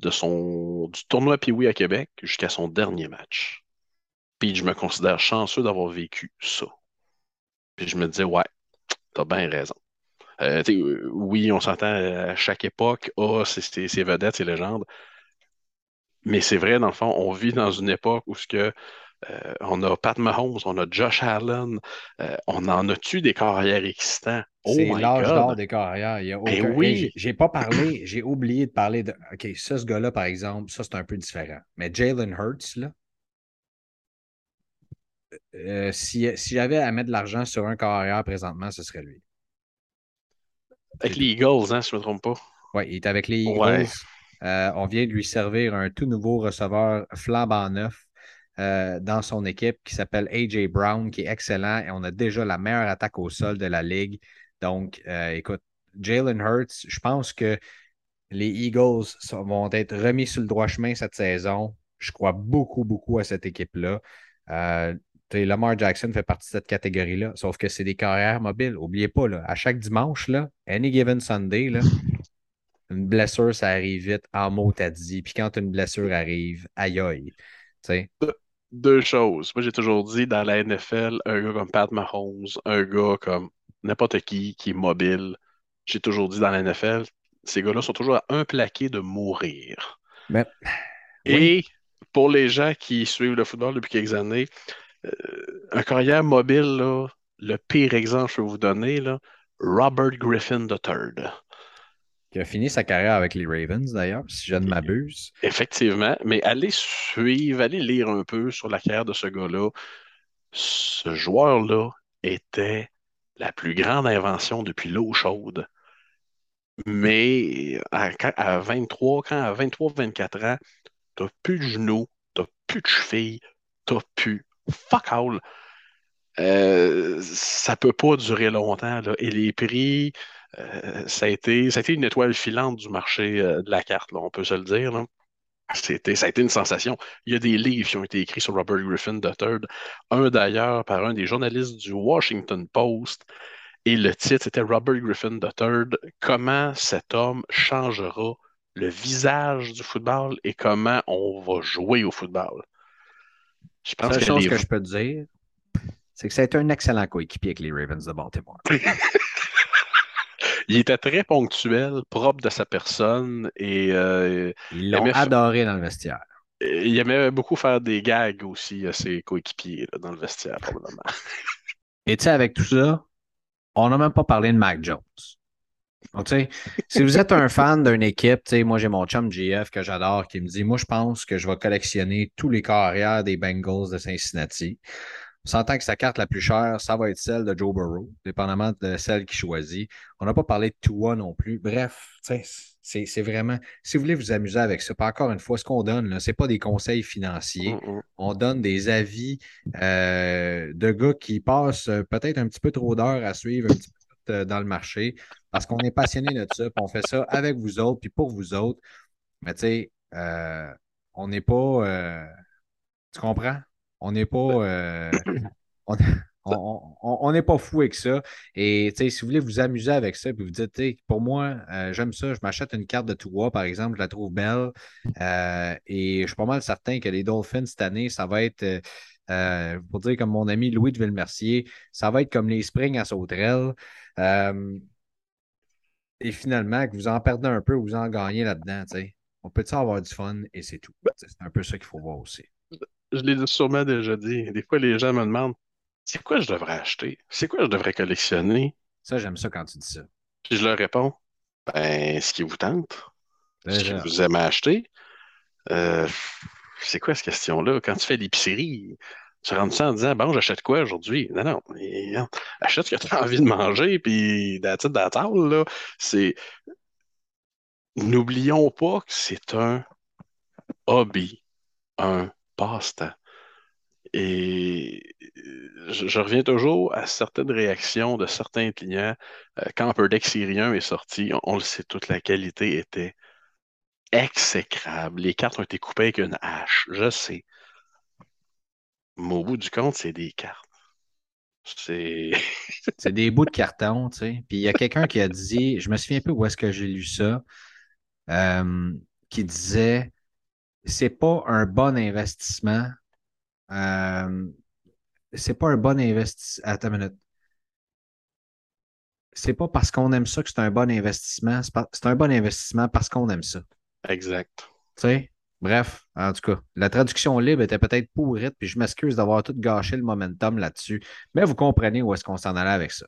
de son, du tournoi Pee-Wee à Québec jusqu'à son dernier match. Puis je me considère chanceux d'avoir vécu ça. Puis je me disais, ouais, t'as bien raison. Euh, oui, on s'entend à chaque époque, ah, c'est vedettes, c'est légendes. Mais c'est vrai, dans le fond, on vit dans une époque où ce que euh, on a Pat Mahomes, on a Josh Allen, euh, on en a-tu des carrières existants? Oh c'est l'âge d'or des carrières. Il y a ben oui. J'ai pas parlé, j'ai oublié de parler de. OK, ça, ce gars-là, par exemple, ça, c'est un peu différent. Mais Jalen Hurts, là, euh, si, j'avais à mettre de l'argent sur un carrière présentement, ce serait lui. Avec les Eagles, hein, si je ne me trompe pas. Oui, il est avec les Eagles. on vient de lui servir un tout nouveau receveur flambant neuf. Euh, dans son équipe qui s'appelle AJ Brown, qui est excellent et on a déjà la meilleure attaque au sol de la ligue. Donc, euh, écoute, Jalen Hurts, je pense que les Eagles vont être remis sur le droit chemin cette saison. Je crois beaucoup, beaucoup à cette équipe-là. Lamar Jackson fait partie de cette catégorie-là, sauf que c'est des carrières mobiles. N'oubliez pas, là, à chaque dimanche, là, any given Sunday, là, une blessure, ça arrive vite en mot t'as dit. Puis quand une blessure arrive, aïe aïe deux choses. Moi, j'ai toujours dit dans la NFL, un gars comme Pat Mahomes, un gars comme n'importe qui qui est mobile, j'ai toujours dit dans la NFL, ces gars-là sont toujours à un plaqué de mourir. Mais, Et pour les gens qui suivent le football depuis quelques années, un carrière mobile, le pire exemple que je peux vous donner, là, Robert Griffin III qui a fini sa carrière avec les Ravens d'ailleurs, si je ne m'abuse. Effectivement, mais allez suivre, allez lire un peu sur la carrière de ce gars-là. Ce joueur-là était la plus grande invention depuis l'eau chaude. Mais à, 23, quand à 23-24 ans, t'as plus de genoux, t'as plus de chevilles, t'as plus fuck all. Euh, ça peut pas durer longtemps. Et les prix, euh, ça, a été, une étoile filante du marché euh, de la carte, on peut se le dire. Ça a été une sensation. Il y a des livres qui ont été écrits sur Robert Griffin III, un d'ailleurs par un des journalistes du Washington Post. Et le titre, c'était Robert Griffin III, Comment cet homme changera le visage du football et comment on va jouer au football. Je pense La chose que je peux te dire, c'est que ça a été un excellent coéquipier avec les Ravens de Baltimore. Il était très ponctuel, propre de sa personne et. Euh, Ils l'ont adoré dans le vestiaire. Il aimait beaucoup faire des gags aussi à ses coéquipiers dans le vestiaire, probablement. Et tu sais, avec tout ça, on n'a même pas parlé de Mac Jones. Donc, si vous êtes un fan d'une équipe, moi j'ai mon chum GF que j'adore qui me dit Moi, je pense que je vais collectionner tous les carrières des Bengals de Cincinnati. On s'entend que sa carte la plus chère, ça va être celle de Joe Burrow, dépendamment de celle qu'il choisit. On n'a pas parlé de Tua non plus. Bref, c'est vraiment. Si vous voulez vous amuser avec ça, pas encore une fois, ce qu'on donne, ce n'est pas des conseils financiers. Mm, mm. On donne des avis euh, de gars qui passent peut-être un petit peu trop d'heures à suivre un petit peu euh, dans le marché parce qu'on est passionné de ça, on fait ça avec vous autres, puis pour vous autres. Mais tu sais, on n'est pas. tu comprends? On n'est pas. Euh, on n'est pas fou avec ça. Et si vous voulez vous amuser avec ça, puis vous dites, pour moi, euh, j'aime ça, je m'achète une carte de Toua, par exemple, je la trouve belle. Euh, et je suis pas mal certain que les Dolphins cette année, ça va être, pour dire comme mon ami Louis de Villemercier, ça va être comme les Springs à Sauterelle. et finalement, que vous en perdez un peu, vous en gagnez là-dedans. On peut avoir du fun et c'est tout? C'est un peu ça qu'il faut voir aussi je l'ai sûrement déjà dit. Des fois, les gens me demandent c'est quoi je devrais acheter? C'est quoi je devrais collectionner? Ça, j'aime ça quand tu dis ça. Puis je leur réponds ben, ce qui vous tente, ce que vous aimez acheter. Euh, c'est quoi cette question-là? Quand tu fais l'épicerie, tu rentres ça en disant Bon, j'achète quoi aujourd'hui? Non, non, achète ce que tu as envie de manger, puis dans la table, là, c'est. N'oublions pas que c'est un hobby, un passe-temps. Et euh, je, reviens toujours à certaines réactions de certains clients. Euh, quand Upper Deck Syrien est sorti, on, on le sait, toute la qualité était exécrable. Les cartes ont été coupées avec une hache, je sais. Mais au bout du compte, c'est des cartes. C'est. C'est des bouts de carton, tu sais. Puis il y a quelqu'un qui a dit, je me souviens plus où est-ce que j'ai lu ça, euh, qui disait c'est pas un bon investissement. Euh, c'est pas un bon investissement. Attends une minute. C'est pas parce qu'on aime ça que c'est un bon investissement. C'est pas- c'est un bon investissement parce qu'on aime ça. Exact. Tu sais? Bref, en tout cas, la traduction libre était peut-être pourrite, puis je m'excuse d'avoir tout gâché le momentum là-dessus, mais vous comprenez où est-ce qu'on s'en allait avec ça.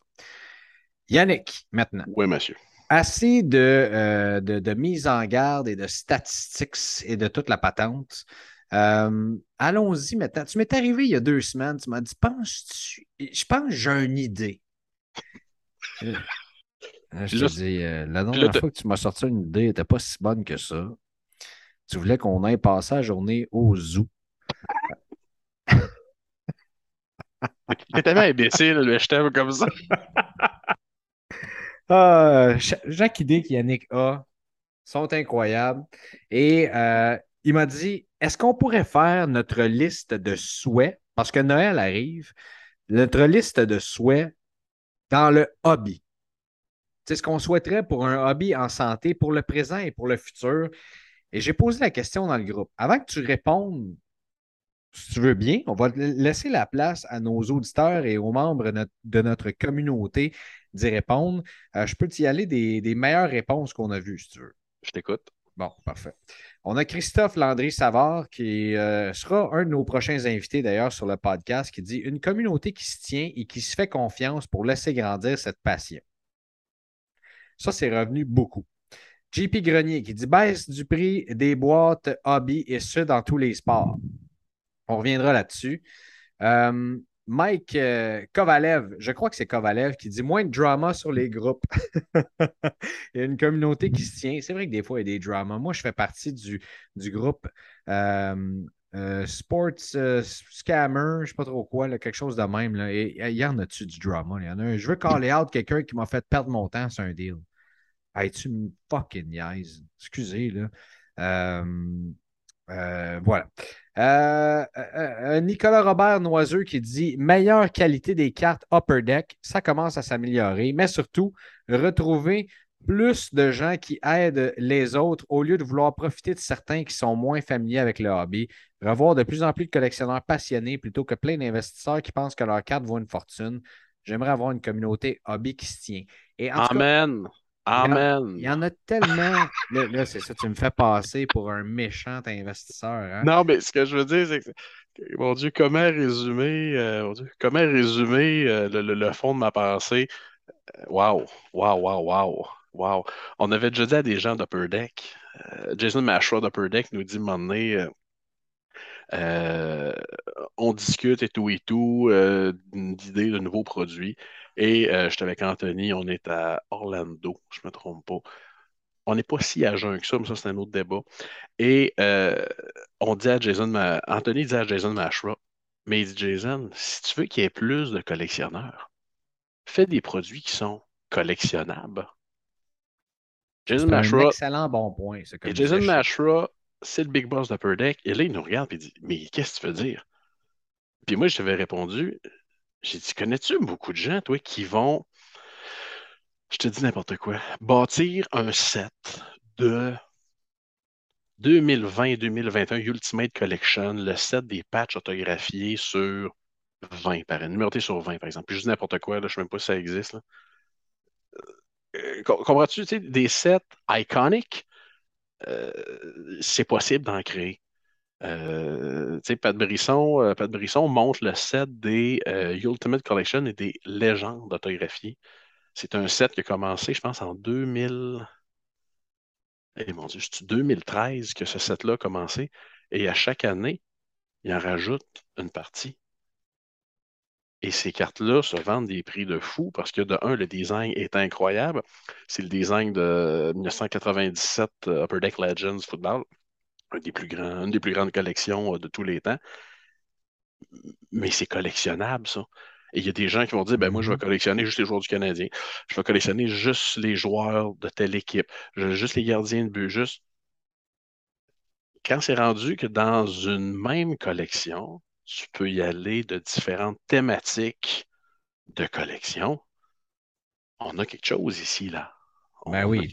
Yannick, maintenant. Oui, monsieur. Assez de, euh, de, de mise en garde et de statistiques et de toute la patente. Euh, Allons-y maintenant. Tu m'es arrivé il y a deux semaines, tu m'as dit, penses-tu, je pense que j'ai une idée. Euh, Je te dis, la dernière fois que tu m'as sorti une idée, n'était pas si bonne que ça. Tu voulais qu'on aille passer la journée au zoo. T'es tellement imbécile, le je t'aime comme ça. Ah, cha- chaque idée qu'Yannick a sont incroyables. Et euh, il m'a dit est-ce qu'on pourrait faire notre liste de souhaits? Parce que Noël arrive, notre liste de souhaits dans le hobby. C'est ce qu'on souhaiterait pour un hobby en santé, pour le présent et pour le futur. Et j'ai posé la question dans le groupe. Avant que tu répondes, si tu veux bien, on va laisser la place à nos auditeurs et aux membres de notre, de notre communauté d'y répondre. Euh, je peux t'y aller des, des meilleures réponses qu'on a vues, si tu veux. Je t'écoute. Bon, parfait. On a Christophe Landry-Savard qui euh, sera un de nos prochains invités d'ailleurs sur le podcast qui dit Une communauté qui se tient et qui se fait confiance pour laisser grandir cette passion. Ça, c'est revenu beaucoup. JP Grenier qui dit baisse du prix des boîtes hobby et ce dans tous les sports. On reviendra là-dessus. Euh, Mike euh, Kovalev, je crois que c'est Kovalev qui dit moins de drama sur les groupes. il y a une communauté qui se tient. C'est vrai que des fois, il y a des dramas. Moi, je fais partie du, du groupe euh, Sports Scammer, je ne sais pas trop quoi, quelque chose de même. Et il y en a-tu du drama? Il y en a un. Je veux caller out quelqu'un qui m'a fait perdre mon temps sur un deal. Hey, tu fucking niaises. Excusez, là. Euh, euh, voilà. Euh, Nicolas Robert Noiseux qui dit meilleure qualité des cartes Upper Deck, ça commence à s'améliorer, mais surtout retrouver plus de gens qui aident les autres au lieu de vouloir profiter de certains qui sont moins familiers avec le hobby. Revoir de plus en plus de collectionneurs passionnés plutôt que plein d'investisseurs qui pensent que leurs cartes vaut une fortune. J'aimerais avoir une communauté hobby qui se tient. Et en tout cas, Amen. Il y en a tellement. Là, là, c'est ça, tu me fais passer pour un méchant investisseur. Hein? Non, mais ce que je veux dire, c'est que, mon Dieu, comment résumer, euh, mon Dieu, comment résumer euh, le, le- le fond de ma pensée? Euh, Wow, wow, wow, wow, wow. On avait déjà dit à des gens d'Upper Deck, euh, Jason Mashra d'Upper Deck nous dit, un moment donné, euh, on discute et tout et tout, euh, d'idées de nouveaux produits. Et euh, j'étais avec Anthony, on est à Orlando, je ne me trompe pas. On n'est pas si à jeun que ça, mais ça, c'est un autre débat. Et on dit à Jason, Ma- Anthony dit à Jason Mashra, mais il dit Jason, si tu veux qu'il y ait plus de collectionneurs, fais des produits qui sont collectionnables. Jason C'est un Mashra, excellent bon point. et Jason Mashra, c'est le big boss d'Upper Deck. Et là, il nous regarde et il dit Mais qu'est-ce que tu veux dire Puis moi, je t'avais répondu J'ai dit Connais-tu beaucoup de gens, toi, qui vont, je te dis n'importe quoi, bâtir un set de 2020-2021 Ultimate Collection, le set des patchs autographiés sur 20 par numéroté sur 20, par exemple. Puis je dis n'importe quoi, là, je ne sais même pas si ça existe. là. Euh, com- Comprends-tu, des sets iconiques, euh, c'est possible d'en créer. Euh, Pat Brisson, euh, Pat Brisson montre le set des euh, Ultimate Collection et des légendes autographiées. C'est un set qui a commencé, je pense, en 2000. Eh mon Dieu, c'est 2013 que ce set-là a commencé? Et à chaque année, il en rajoute une partie. Et ces cartes-là se vendent des prix de fou parce que, de un, le design est incroyable. C'est le design de 1997 euh, Upper Deck Legends Football, un des plus grands, une des plus grandes collections euh, de tous les temps. mais c'est collectionnable, ça. Et il y a des gens qui vont dire, ben moi, je vais mm-hmm. collectionner juste les joueurs du Canadien. Je vais collectionner juste les joueurs de telle équipe. juste les gardiens de but. Juste. Quand c'est rendu que dans une même collection, tu peux y aller de différentes thématiques de collection, on a quelque chose ici, là. ben oui,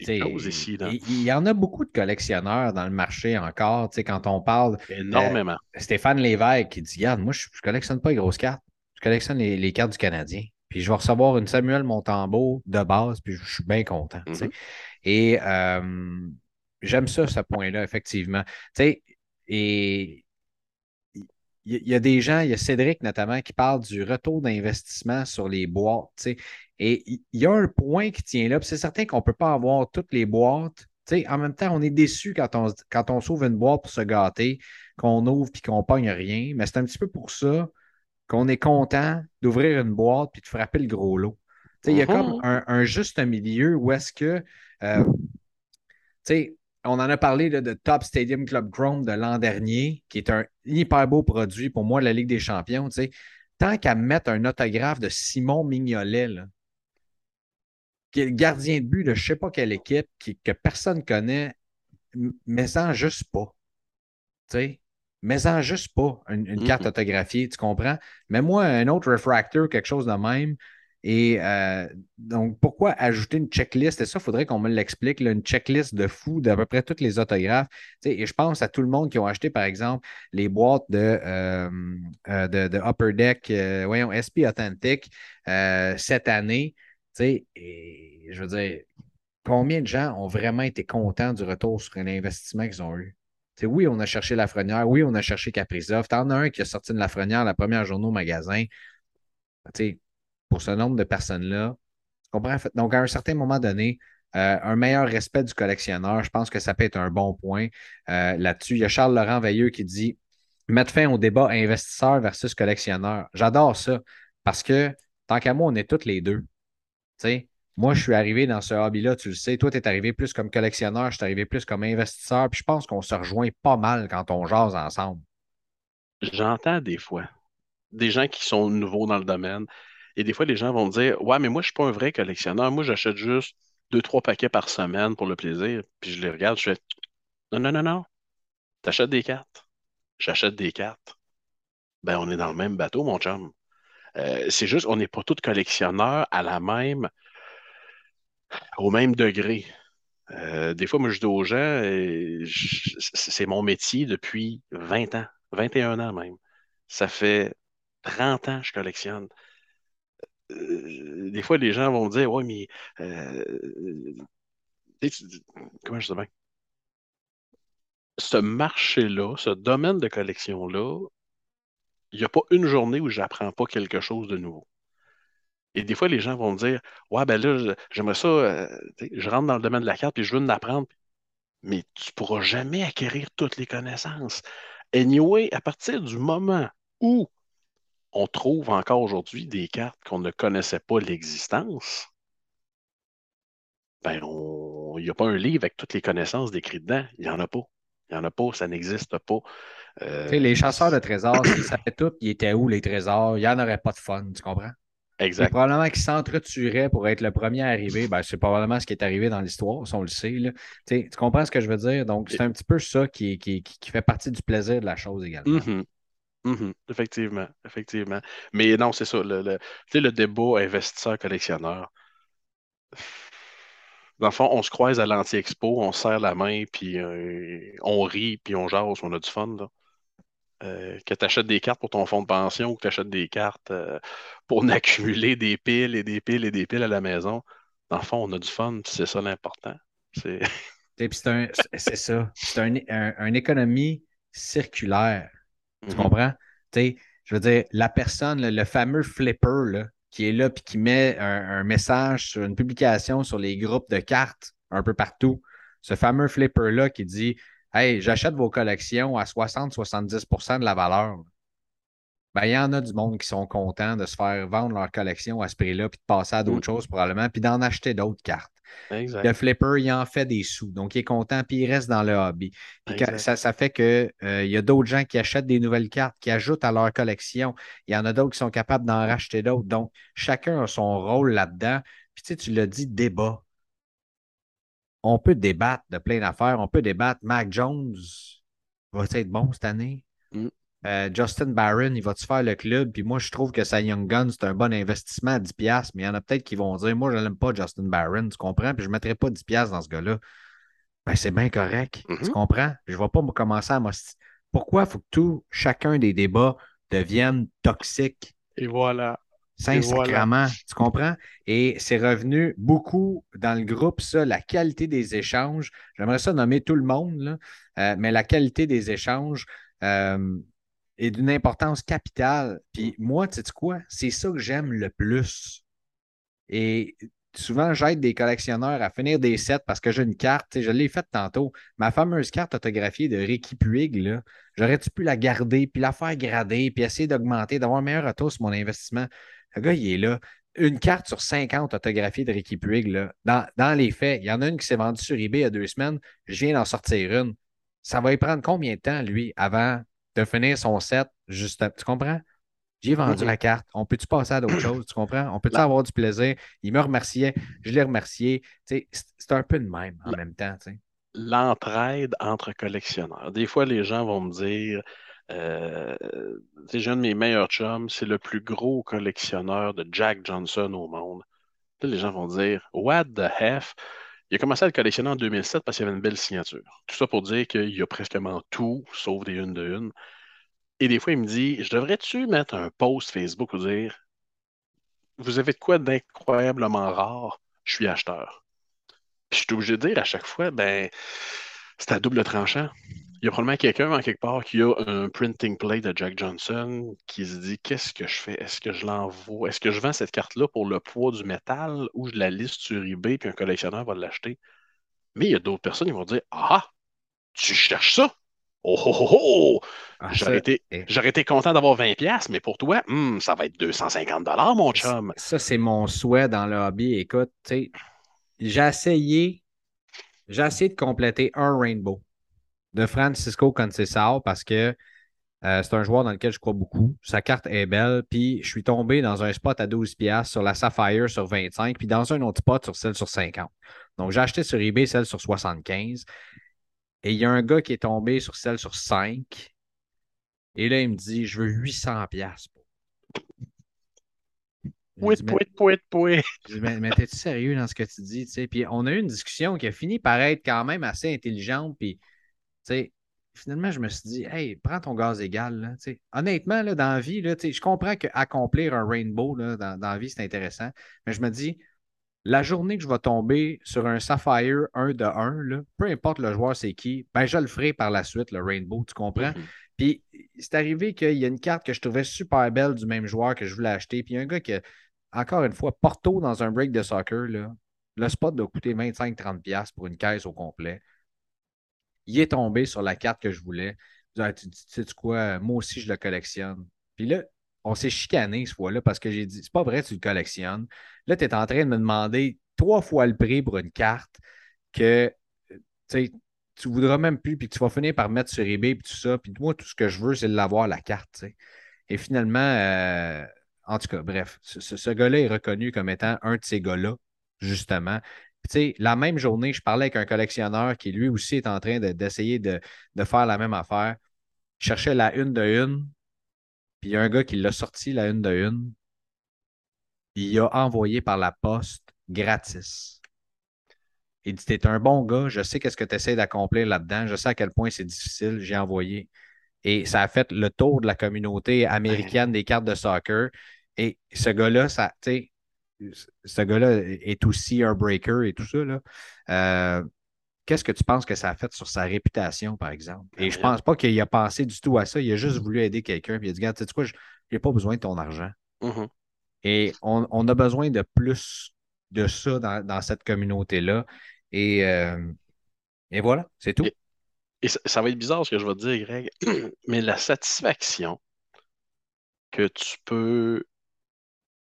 il y en a beaucoup de collectionneurs dans le marché encore, quand on parle. Énormément. Euh, Stéphane Lévesque qui dit Regarde, moi, je ne collectionne pas les grosses cartes. Je collectionne les, cartes du Canadien. Puis je vais recevoir une Samuel Montembeau de base, puis je suis bien content. Mm-hmm. Et euh, j'aime ça, ce point-là, effectivement. et il y, a des gens, il y a Cédric notamment qui parle du retour d'investissement sur les boîtes. Et il y a un point qui tient là. C'est certain qu'on ne peut pas avoir toutes les boîtes. en même temps, on est déçu quand on, quand on s'ouvre une boîte pour se gâter, qu'on ouvre et qu'on pogne rien. Mais c'est un petit peu pour ça qu'on est content d'ouvrir une boîte et de frapper le gros lot. Il y a comme mm-hmm. un, juste milieu où est-ce que euh, on en a parlé de Top Stadium Club Chrome de l'an dernier, qui est un hyper beau produit pour moi, la Ligue des Champions. Tant qu'à mettre un autographe de Simon Mignolet, qui est le gardien de but de je ne sais pas quelle équipe, que personne ne connaît, mais sans juste pas. Mais sans juste pas une, carte autographiée, tu comprends? Mais moi, un autre refractor, quelque chose de même, et euh, donc, pourquoi ajouter une checklist? Et ça, il faudrait qu'on me l'explique, une checklist de fou d'à peu près tous les autographes. et je pense à tout le monde qui ont acheté, par exemple, les boîtes de, euh, euh, de, Upper Deck, voyons, SP Authentic cette année. Et je veux dire, combien de gens ont vraiment été contents du retour sur l'investissement qu'ils ont eu? oui, on a cherché Lafrenière, oui, on a cherché Caprizov. T'en as un qui a sorti de Lafrenière la première journée au magasin. sais pour ce nombre de personnes-là. Donc, à un certain moment donné, euh, un meilleur respect du collectionneur, je pense que ça peut être un bon point euh, là-dessus. Il y a Charles Laurent Veilleux qui dit mettre fin au débat investisseur versus collectionneur. J'adore ça parce que tant qu'à moi, on est tous les deux. moi, je suis arrivé dans ce hobby-là, tu le sais. Toi, tu es arrivé plus comme collectionneur, je suis arrivé plus comme investisseur. Puis je pense qu'on se rejoint pas mal quand on jase ensemble. J'entends des fois des gens qui sont nouveaux dans le domaine et des fois, les gens vont me dire Ouais, mais moi, je ne suis pas un vrai collectionneur. Moi, j'achète juste deux, trois paquets par semaine pour le plaisir. Puis je les regarde, je fais Non, non, non, non. Tu achètes des cartes. J'achète des cartes. Ben, on est dans le même bateau, mon chum. Euh, c'est juste, on n'est pas tous collectionneurs à la même, au même degré. Euh, des fois, moi, je dis aux gens, c'est mon métier depuis 20 ans, 21 ans même. Ça fait 30 ans que je collectionne. Euh, des fois, les gens vont dire Ouais, mais euh, comment je dis bien? Ce marché-là, ce domaine de collection-là, il n'y a pas une journée où je n'apprends pas quelque chose de nouveau. Et des fois, les gens vont dire Ouais, ben là, j'aimerais ça, euh, je rentre dans le domaine de la carte et je veux en apprendre. Mais tu ne pourras jamais acquérir toutes les connaissances. Anyway, à partir du moment où on trouve encore aujourd'hui des cartes qu'on ne connaissait pas l'existence, ben, il n'y a pas un livre avec toutes les connaissances décrites dedans. Il n'y en a pas. Il n'y en a pas, ça n'existe pas. Euh, les chasseurs de trésors, s'ils savaient tout, ils étaient où les trésors, il n'y en aurait pas de fun, tu comprends? Exact. probablement qu'ils s'entretueraient pour être le premier à arriver. Ben, c'est probablement ce qui est arrivé dans l'histoire, si on le sait. Tu comprends ce que je veux dire? Donc, c'est un petit peu ça qui, qui, fait partie du plaisir de la chose également. Mhm, effectivement, effectivement. Mais non, c'est ça. Le, le, le débat investisseur-collectionneur. Dans le fond, on se croise à l'anti-expo, on serre la main, puis euh, on rit, puis on jase, on a du fun. Euh, que tu achètes des cartes pour ton fonds de pension ou que tu achètes des cartes euh, pour accumuler des piles et des piles et des piles à la maison. Dans le fond, on a du fun, c'est ça l'important. C'est ça. C'est une un économie circulaire. Tu mhm. comprends? je veux dire, la personne, le, fameux flipper qui est là et qui met un, message sur une publication sur les groupes de cartes un peu partout, ce fameux flipper-là qui dit Hey, j'achète vos collections à 60-70% de la valeur. Ben, il y en a du monde qui sont contents de se faire vendre leur collection à ce prix-là, puis de passer à d'autres mm. choses probablement, puis d'en acheter d'autres cartes. Exact. Le flipper, il en fait des sous. Donc, il est content, puis il reste dans le hobby. Puis Exact. ça, ça fait qu'il euh, y a d'autres gens qui achètent des nouvelles cartes, qui ajoutent à leur collection. Il y en a d'autres qui sont capables d'en racheter d'autres. Donc, chacun a son rôle là-dedans. Puis, tu sais, tu l'as dit, débat. On peut débattre de plein d'affaires. On peut débattre. Mac Jones va être bon cette année? Mm. Euh, Justin Barron, il va-tu faire le club? Puis moi, je trouve que sa Young Gun, c'est un bon investissement à 10$, mais il y en a peut-être qui vont dire Moi, je n'aime pas Justin Barron, tu comprends? Puis je ne mettrai pas 10$ dans ce gars-là. Ben, c'est bien correct. Tu Mhm. comprends? Je ne vais pas me commencer à Pourquoi il faut que tout, chacun des débats devienne toxique? Et voilà. Saint-Sacrement, tu comprends? Et c'est revenu beaucoup dans le groupe, ça, la qualité des échanges. J'aimerais ça nommer tout le monde, là, euh, mais la qualité des échanges euh, est d'une importance capitale. Puis moi, tu sais quoi? C'est ça que j'aime le plus. Et souvent, j'aide des collectionneurs à finir des sets parce que j'ai une carte. Je l'ai faite tantôt. Ma fameuse carte autographiée de Ricky Puig, là, j'aurais-tu pu la garder, puis la faire grader, puis essayer d'augmenter, d'avoir un meilleur retour sur mon investissement? Le gars, il est là. Une carte sur 50 autographiées de Ricky Puig, là. Dans, dans les faits, il y en a une qui s'est vendue sur eBay il y a deux semaines. Je viens d'en sortir une. Ça va y prendre combien de temps, lui, avant de finir son set? Juste, tu comprends? J'ai vendu Mhm. la carte. On peut-tu passer à d'autres choses? Tu comprends? On peut-tu avoir du plaisir? Il me remerciait. Je l'ai remercié. C'est un peu de même en même temps. L'entraide entre collectionneurs. Des fois, les gens vont me dire euh, j'ai un de mes meilleurs chums, c'est le plus gros collectionneur de Jack Johnson au monde. Là, les gens vont dire What the F? Il a commencé à le collectionner en 2007 parce qu'il avait une belle signature. Tout ça pour dire qu'il a presquement tout, sauf des unes de une. Et des fois, il me dit Je devrais-tu mettre un post Facebook pour dire Vous avez de quoi d'incroyablement rare? Je suis acheteur. Puis je suis obligé de dire à chaque fois Ben, c'est à double tranchant. Il y a probablement quelqu'un en quelque part qui a un printing plate de Jack Johnson qui se dit Qu'est-ce que je fais? Est-ce que je l'envoie? Est-ce que je vends cette carte-là pour le poids du métal ou je la liste sur eBay puis un collectionneur va l'acheter? Mais il y a d'autres personnes qui vont dire Ah, tu cherches ça? Oh oh oh oh! Ah, J'aurais été, content d'avoir 20$, mais pour toi, hmm, ça va être 250 mon chum. ça, c'est mon souhait dans le hobby. Écoute, tu sais, j'ai essayé, j'ai essayé de compléter un rainbow de Francisco Conceição parce que euh, c'est un joueur dans lequel je crois beaucoup. Sa carte est belle. Puis je suis tombé dans un spot à 12$ sur la Sapphire sur 25, puis dans un autre spot sur celle sur 50. Donc j'ai acheté sur eBay celle sur 75. Et il y a un gars qui est tombé sur celle sur 5. Et là, il me dit Je veux 800$. pour. J'ai Pouit, pouit, pouit, pouit. mais, mais t'es-tu sérieux dans ce que tu dis? tu sais? Puis on a eu une discussion qui a fini par être quand même assez intelligente. Puis, sais, finalement, je me suis dit, hey, prends ton gaz égal. Là. Honnêtement, là, dans la vie, là, je comprends qu'accomplir un rainbow là, dans, dans la vie, c'est intéressant. Mais je me dis, la journée que je vais tomber sur un Sapphire 1 de 1, là, peu importe le joueur c'est qui, ben, je le ferai par la suite, le rainbow, tu comprends? Mhm. Puis c'est arrivé qu'il y a une carte que je trouvais super belle du même joueur que je voulais acheter. Puis il y a un gars qui, a- encore une fois, Porto dans un break de soccer, là, le spot doit coûter 25-30$ pour une caisse au complet. Il est tombé sur la carte que je voulais. Tu sais quoi, moi aussi je le collectionne. Puis là, on s'est chicané ce fois-là parce que j'ai dit, c'est pas vrai, tu le collectionnes. Là, tu es en train de me demander trois fois le prix pour une carte que tu sais, tu voudras même plus, puis tu vas finir par mettre sur eBay, puis tout ça. Puis moi, tout ce que je veux, c'est de l'avoir, la carte. Et finalement, euh, en tout cas, bref, ce- ce gars-là est reconnu comme étant un de ces gars-là, justement. Puis, la même journée, je parlais avec un collectionneur qui, lui aussi, est en train de- d'essayer de, de faire la même affaire. Il cherchait la une de une, puis il y a un gars qui l'a sorti, la une de une. Il a envoyé par la poste gratis. Il dit T'es un bon gars, je sais qu'est-ce que tu essaies d'accomplir là-dedans, je sais à quel point c'est difficile, j'ai envoyé. Et ça a fait le tour de la communauté américaine des cartes de soccer. Et ce gars-là, ça, tu sais, ce gars-là est aussi un breaker et tout ça. Là. Euh, Qu'est-ce que tu penses que ça a fait sur sa réputation, par exemple? Et je pense pas qu'il a pensé du tout à ça. Il a juste voulu aider quelqu'un. Puis il a dit, regarde, tu sais quoi, je n'ai pas besoin de ton argent. Mhm. Et on, on a besoin de plus de ça dans, dans cette communauté-là. Et, euh, et voilà, c'est tout. Et- Et ça, ça va être bizarre ce que je vais te dire, Greg, mais la satisfaction que tu peux,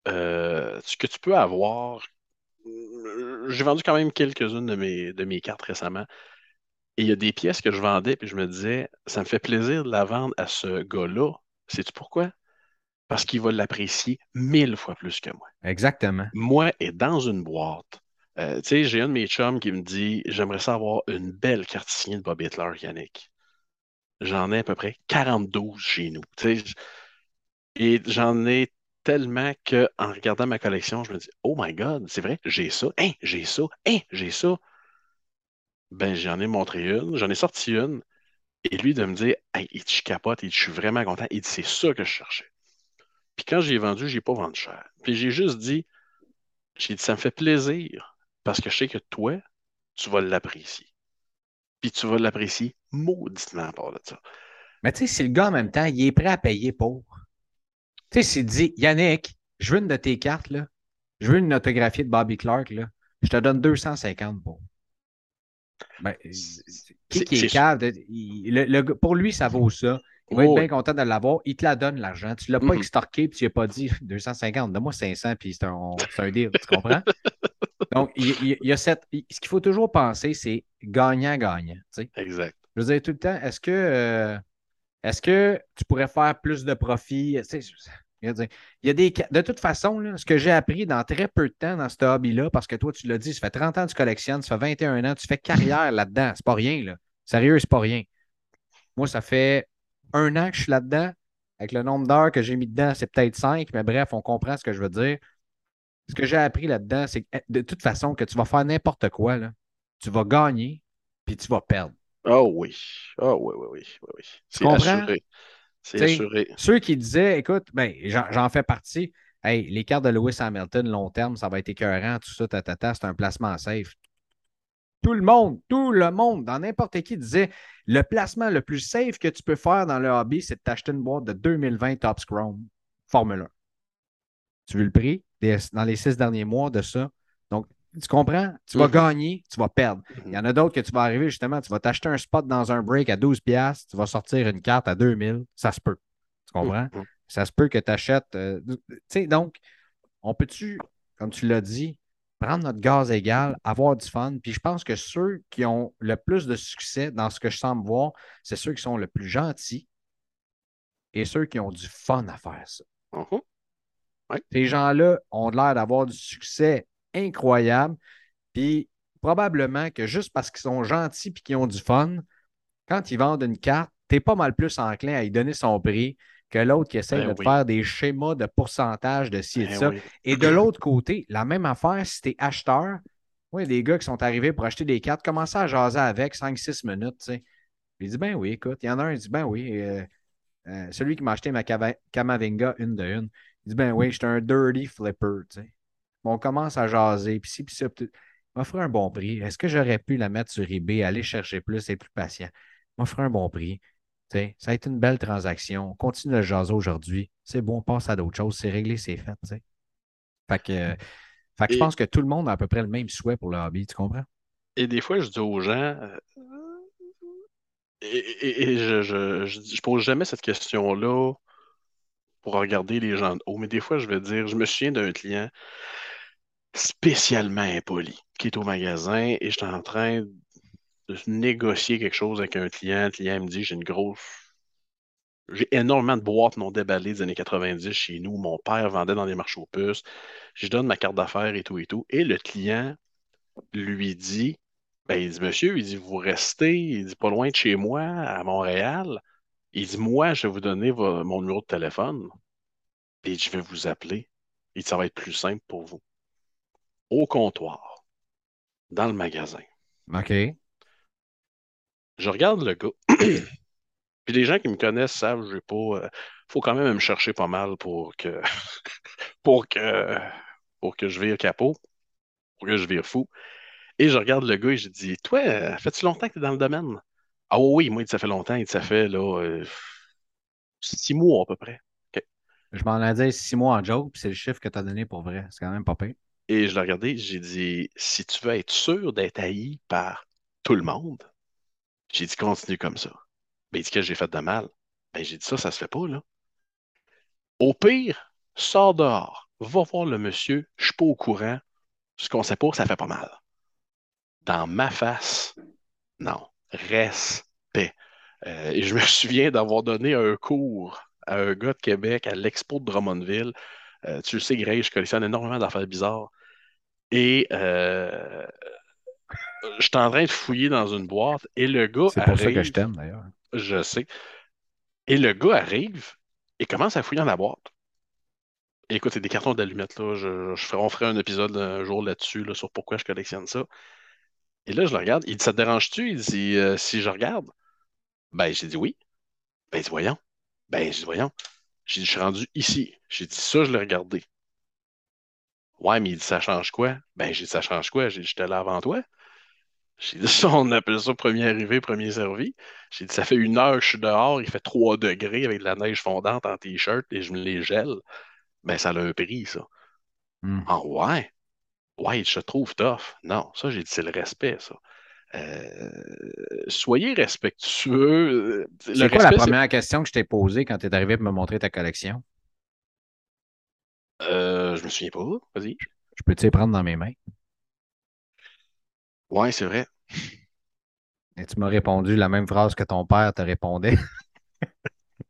euh, que tu peux avoir, j'ai vendu quand même quelques-unes de mes, de mes cartes récemment. Et il y a des pièces que je vendais, puis je me disais, ça me fait plaisir de la vendre à ce gars-là. Sais-tu pourquoi? Parce qu'il va l'apprécier mille fois plus que moi. Exactement. Moi, et dans une boîte, euh, tu sais, j'ai un de mes chums qui me dit J'aimerais savoir une belle carte signée de Bob Hitler, Yannick. J'en ai à peu près 42 chez nous. tu sais. Et j'en ai tellement que en regardant ma collection, je me dis Oh my God, c'est vrai, j'ai ça, hein, j'ai ça, hein, j'ai ça. Ben, j'en ai montré une, j'en ai sorti une, et lui de me dire Hey, il je capote, il je suis vraiment content, il dit C'est ça que je cherchais. Puis quand j'ai vendu, j'ai pas vendu cher. Puis j'ai juste dit J'ai dit, ça me fait plaisir parce que je sais que toi, tu vas l'apprécier. Puis tu vas l'apprécier mauditement à part de ça. Mais tu sais, si le gars en même temps, il est prêt à payer pour. Tu sais, s'il dit Yannick, je veux une de tes cartes, là. Je veux une autographie de Bobby Clark, là. Je te donne 250 pour. Ben, qui, qui est, pour lui, ça vaut ça. Il va être bien content de l'avoir. Il te la donne, l'argent. Tu ne l'as pas extorqué puis tu n'as pas dit 250, donne-moi 500 puis c'est un, un deal. Tu comprends? Donc, il, y a cette. Ce qu'il faut toujours penser, c'est gagnant-gagnant. Exact. Je veux dire, tout le temps, est-ce que, euh, est-ce que tu pourrais faire plus de profit? Il y a des, de toute façon, ce que j'ai appris dans très peu de temps dans ce hobby-là, parce que toi, tu l'as dit, ça fait 30 ans que tu collectionnes, ça fait 21 ans, tu fais carrière là-dedans. C'est pas rien, là. Sérieux, c'est pas rien. Moi, ça fait un an que je suis là-dedans. Avec le nombre d'heures que j'ai mis dedans, c'est peut-être cinq, mais bref, on comprend ce que je veux dire. Ce que j'ai appris là-dedans, c'est eh, de toute façon, que tu vas faire n'importe quoi, là, tu vas gagner, puis tu vas perdre. Oh oui. Oh oui, oui, oui. oui, oui. C'est assuré. C'est assuré. Ceux qui disaient, écoute, ben, j'en fais partie. Hey, les cartes de Lewis Hamilton, long terme, ça va être écœurant, tout ça, tatata, c'est un placement safe. Tout le monde, tout le monde, dans n'importe qui disait le placement le plus safe que tu peux faire dans le hobby, c'est de t'acheter une boîte de 2020 Top Chrome Formule 1. Tu veux le prix dans les six derniers mois de ça? Donc, tu comprends? Tu vas mhm. gagner, tu vas perdre. Mhm. Il y en a d'autres que tu vas arriver justement, tu vas t'acheter un spot dans un break à 12$, tu vas sortir une carte à 2000, ça se peut. Tu comprends? Mhm. Ça se peut que tu achètes. Euh, tu sais, donc, on peut-tu, comme tu l'as dit, prendre notre gaz égal, avoir du fun. Puis je pense que ceux qui ont le plus de succès dans ce que je semble voir, c'est ceux qui sont le plus gentils et ceux qui ont du fun à faire ça. Ces gens-là ont l'air d'avoir du succès incroyable. Puis probablement que juste parce qu'ils sont gentils et qu'ils ont du fun, quand ils vendent une carte, tu es pas mal plus enclin à y donner son prix que l'autre qui essaie ben de faire des schémas de pourcentage de ci et de ben ça. Et de l'autre côté, la même affaire, si tu es acheteur, oui, des gars qui sont arrivés pour acheter des cartes, commencent à jaser avec 5-6 minutes. Tu sais. Il dit Ben oui, écoute, il y en a un, il dit Ben oui, euh, euh, celui qui m'a acheté ma Kamavinga une de une, il dit Ben oui, j'étais un dirty flipper. Tu on commence à jaser, puis si, puis ça, m'offrir un bon prix. Est-ce que j'aurais pu la mettre sur eBay, aller chercher plus, et plus patient? M'offrir un bon prix ça a été une belle transaction. On continue le jaser aujourd'hui. C'est bon, on passe à d'autres choses. C'est réglé, c'est fait. Fait que, je pense que tout le monde a à peu près le même souhait pour le hobby, tu comprends? Et des fois, je dis aux gens, euh, et, je, je, pose jamais cette question-là pour regarder les gens de haut, mais des fois, je vais dire, je me souviens d'un client spécialement impoli qui est au magasin et je suis en train de négocier quelque chose avec un client. Le client me dit j'ai une grosse. J'ai énormément de boîtes non déballées des années 90 chez nous. Mon père vendait dans des marchés aux puces. Je donne ma carte d'affaires et tout et tout. Et le client lui dit ben, il dit, monsieur, il dit, vous restez, il dit, pas loin de chez moi, à Montréal. Il dit, moi, je vais vous donner mon numéro de téléphone. Et je vais vous appeler. Et ça va être plus simple pour vous. Au comptoir, dans le magasin. OK je regarde le gars. Puis les gens qui me connaissent savent, je pas. Euh, faut quand même me chercher pas mal pour que pour que pour que je vire capot, pour que je vire fou. Et je regarde le gars et je dis Toi, euh, fais-tu longtemps que tu es dans le domaine? Ah oui, moi, ça fait longtemps, ça fait là euh, six mois à peu près. Je m'en ai dit six mois en joke, puis c'est le chiffre que tu as donné pour vrai. C'est quand même pas pire. Et je l'ai regardé, j'ai dit si tu veux être sûr d'être haï par tout le monde, j'ai dit, continue comme ça. Il dit que j'ai fait de mal? Ben, j'ai dit, ça, ça se fait pas, là. Au pire, sors dehors, va voir le monsieur, je suis pas au courant, Ce qu'on sait pas, ça fait pas mal. Dans ma face, non. Respect. Euh, et je me souviens d'avoir donné un cours à un gars de Québec à l'expo de Drummondville. Euh, tu le sais, Grey, je collectionne énormément d'affaires bizarres. Et euh, je suis en train de fouiller dans une boîte et le gars C'est pour ça que je t'aime, d'ailleurs. Je sais. Et le gars arrive et commence à fouiller dans la boîte. écoute, c'est des cartons d'allumettes. Là. Je, je ferai, on ferait un épisode un jour là-dessus là, sur pourquoi je collectionne ça. Et là, je le regarde. Il dit Ça te dérange-tu Il dit Si je regarde Ben, j'ai dit oui. Ben, il dit Voyons. Ben, j'ai dit Voyons. J'ai dit Je suis rendu ici. J'ai dit Ça, je l'ai regardé. Ouais, mais il dit Ça change quoi? Ben, j'ai dit Ça change quoi? J'ai dit J'étais là avant toi. J'ai dit ça, on appelle ça premier arrivé, premier servi. J'ai dit, ça fait une heure que je suis dehors, il fait 3 degrés avec de la neige fondante en t-shirt et je me les gèle. Ben, ça a un prix, ça. Hmm. Ah ouais? Ouais, je trouve tough. Non, ça, j'ai dit, c'est le respect, ça. Euh, soyez respectueux. Le C'est quoi la respect, première question que je t'ai posée quand tu es arrivé pour me montrer ta collection? Euh, je me souviens pas. Vas-y. Je peux-tu les prendre dans mes mains? Ouais, c'est vrai. Et tu m'as répondu la même phrase que ton père te répondait.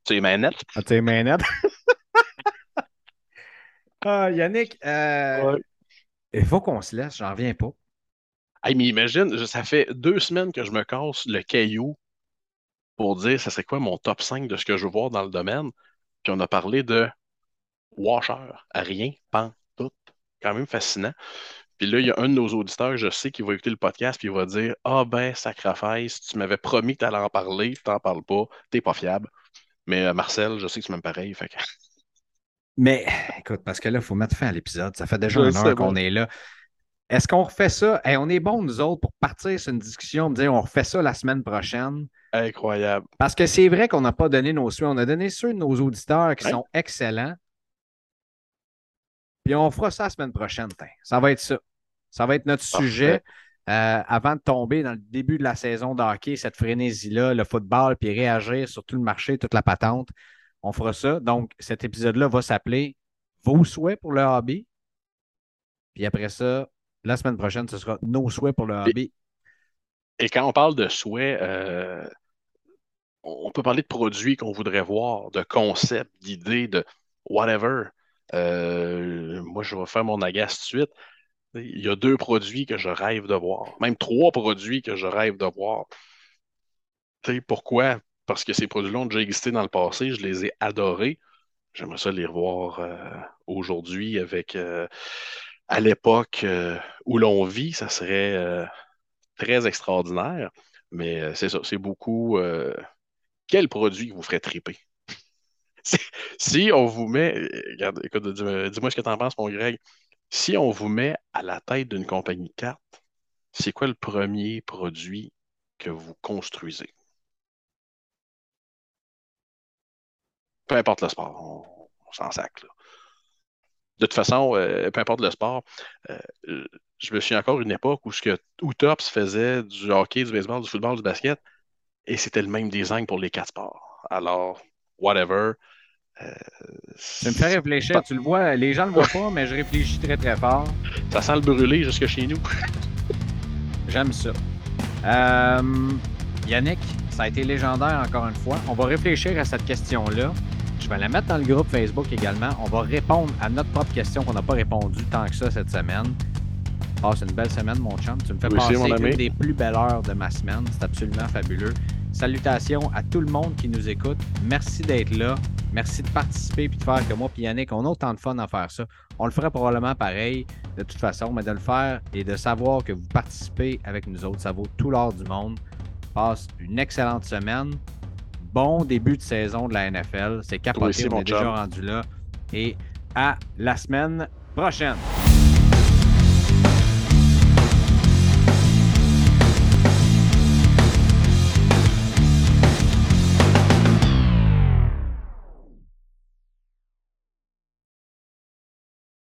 Tu es manette. Ah, tu es mainette? ah, Yannick, euh, il faut qu'on se laisse, j'en reviens pas. Hey, mais imagine, ça fait deux semaines que je me casse le caillou pour dire ça serait quoi mon top 5 de ce que je veux voir dans le domaine? Puis on a parlé de washer, à rien, pan, tout. Quand même fascinant. Puis là, il y a un de nos auditeurs, je sais, qui va écouter le podcast, puis il va dire Ah ben, sacrifice, tu m'avais promis que tu allais en parler, tu t'en parles pas, t'es pas fiable. Mais euh, Marcel, je sais que tu m'aimes pareil. Fait que... Mais écoute, parce que là, il faut mettre fin à l'épisode. Ça fait déjà Je une heure qu'on est là. Est-ce qu'on refait ça? Hey, on est bon, nous autres, pour partir sur une discussion, me dire on refait ça la semaine prochaine. Incroyable. Parce que c'est vrai qu'on n'a pas donné nos suites. On a donné ceux de nos auditeurs qui Ouais. sont excellents. Puis on fera ça la semaine prochaine. tiens. Ça va être ça. Ça va être notre Parfait. sujet euh, avant de tomber dans le début de la saison de hockey, cette frénésie-là, le football, puis réagir sur tout le marché, toute la patente. On fera ça. Donc, cet épisode-là va s'appeler Vos souhaits pour le hobby. Puis après ça, la semaine prochaine, ce sera Nos souhaits pour le hobby. Et quand on parle de souhaits, euh, on peut parler de produits qu'on voudrait voir, de concepts, d'idées, de whatever. Euh, moi, je vais faire mon agace tout de suite. Il y a deux produits que je rêve de voir, même trois produits que je rêve de voir. Tu sais, pourquoi? Parce que ces produits-là ont déjà existé dans le passé, je les ai adorés. J'aimerais ça les revoir euh, aujourd'hui avec, euh, à l'époque où l'on vit, ça serait très extraordinaire. Mais c'est ça, c'est beaucoup. quel produit vous ferait triper? Si- on vous met, écoute, dis- dis-moi ce que tu en penses, mon Greg. Si on vous met à la tête d'une compagnie de cartes, c'est quoi le premier produit que vous construisez? Peu importe le sport, on, s'en sac, là. De toute façon, euh, peu importe le sport, euh, je me suis encore une époque où, ce que, où Tops faisait du hockey, du baseball, du football, du basket, et c'était le même design pour les quatre sports. Alors, whatever. Euh, Ça me fait réfléchir. Tu le vois, les gens le voient pas, mais je réfléchis très, très fort. Ça sent le brûlé jusque chez nous. J'aime ça. Euh, Yannick, ça a été légendaire encore une fois. On va réfléchir à cette question-là. Je vais la mettre dans le groupe Facebook également. On va répondre à notre propre question qu'on n'a pas répondu tant que ça cette semaine. Passe une belle semaine, mon chum. Tu me fais aussi, passer une des plus belles heures de ma semaine. C'est absolument fabuleux. Salutations à tout le monde qui nous écoute. Merci d'être là. Merci de participer et de faire que moi et Yannick, on a autant de fun à faire ça. On le ferait probablement pareil de toute façon, mais de le faire et de savoir que vous participez avec nous autres, ça vaut tout l'or du monde. Passe une excellente semaine. Bon début de saison de la NFL. C'est capoté, on est déjà rendu là. Et à la semaine prochaine.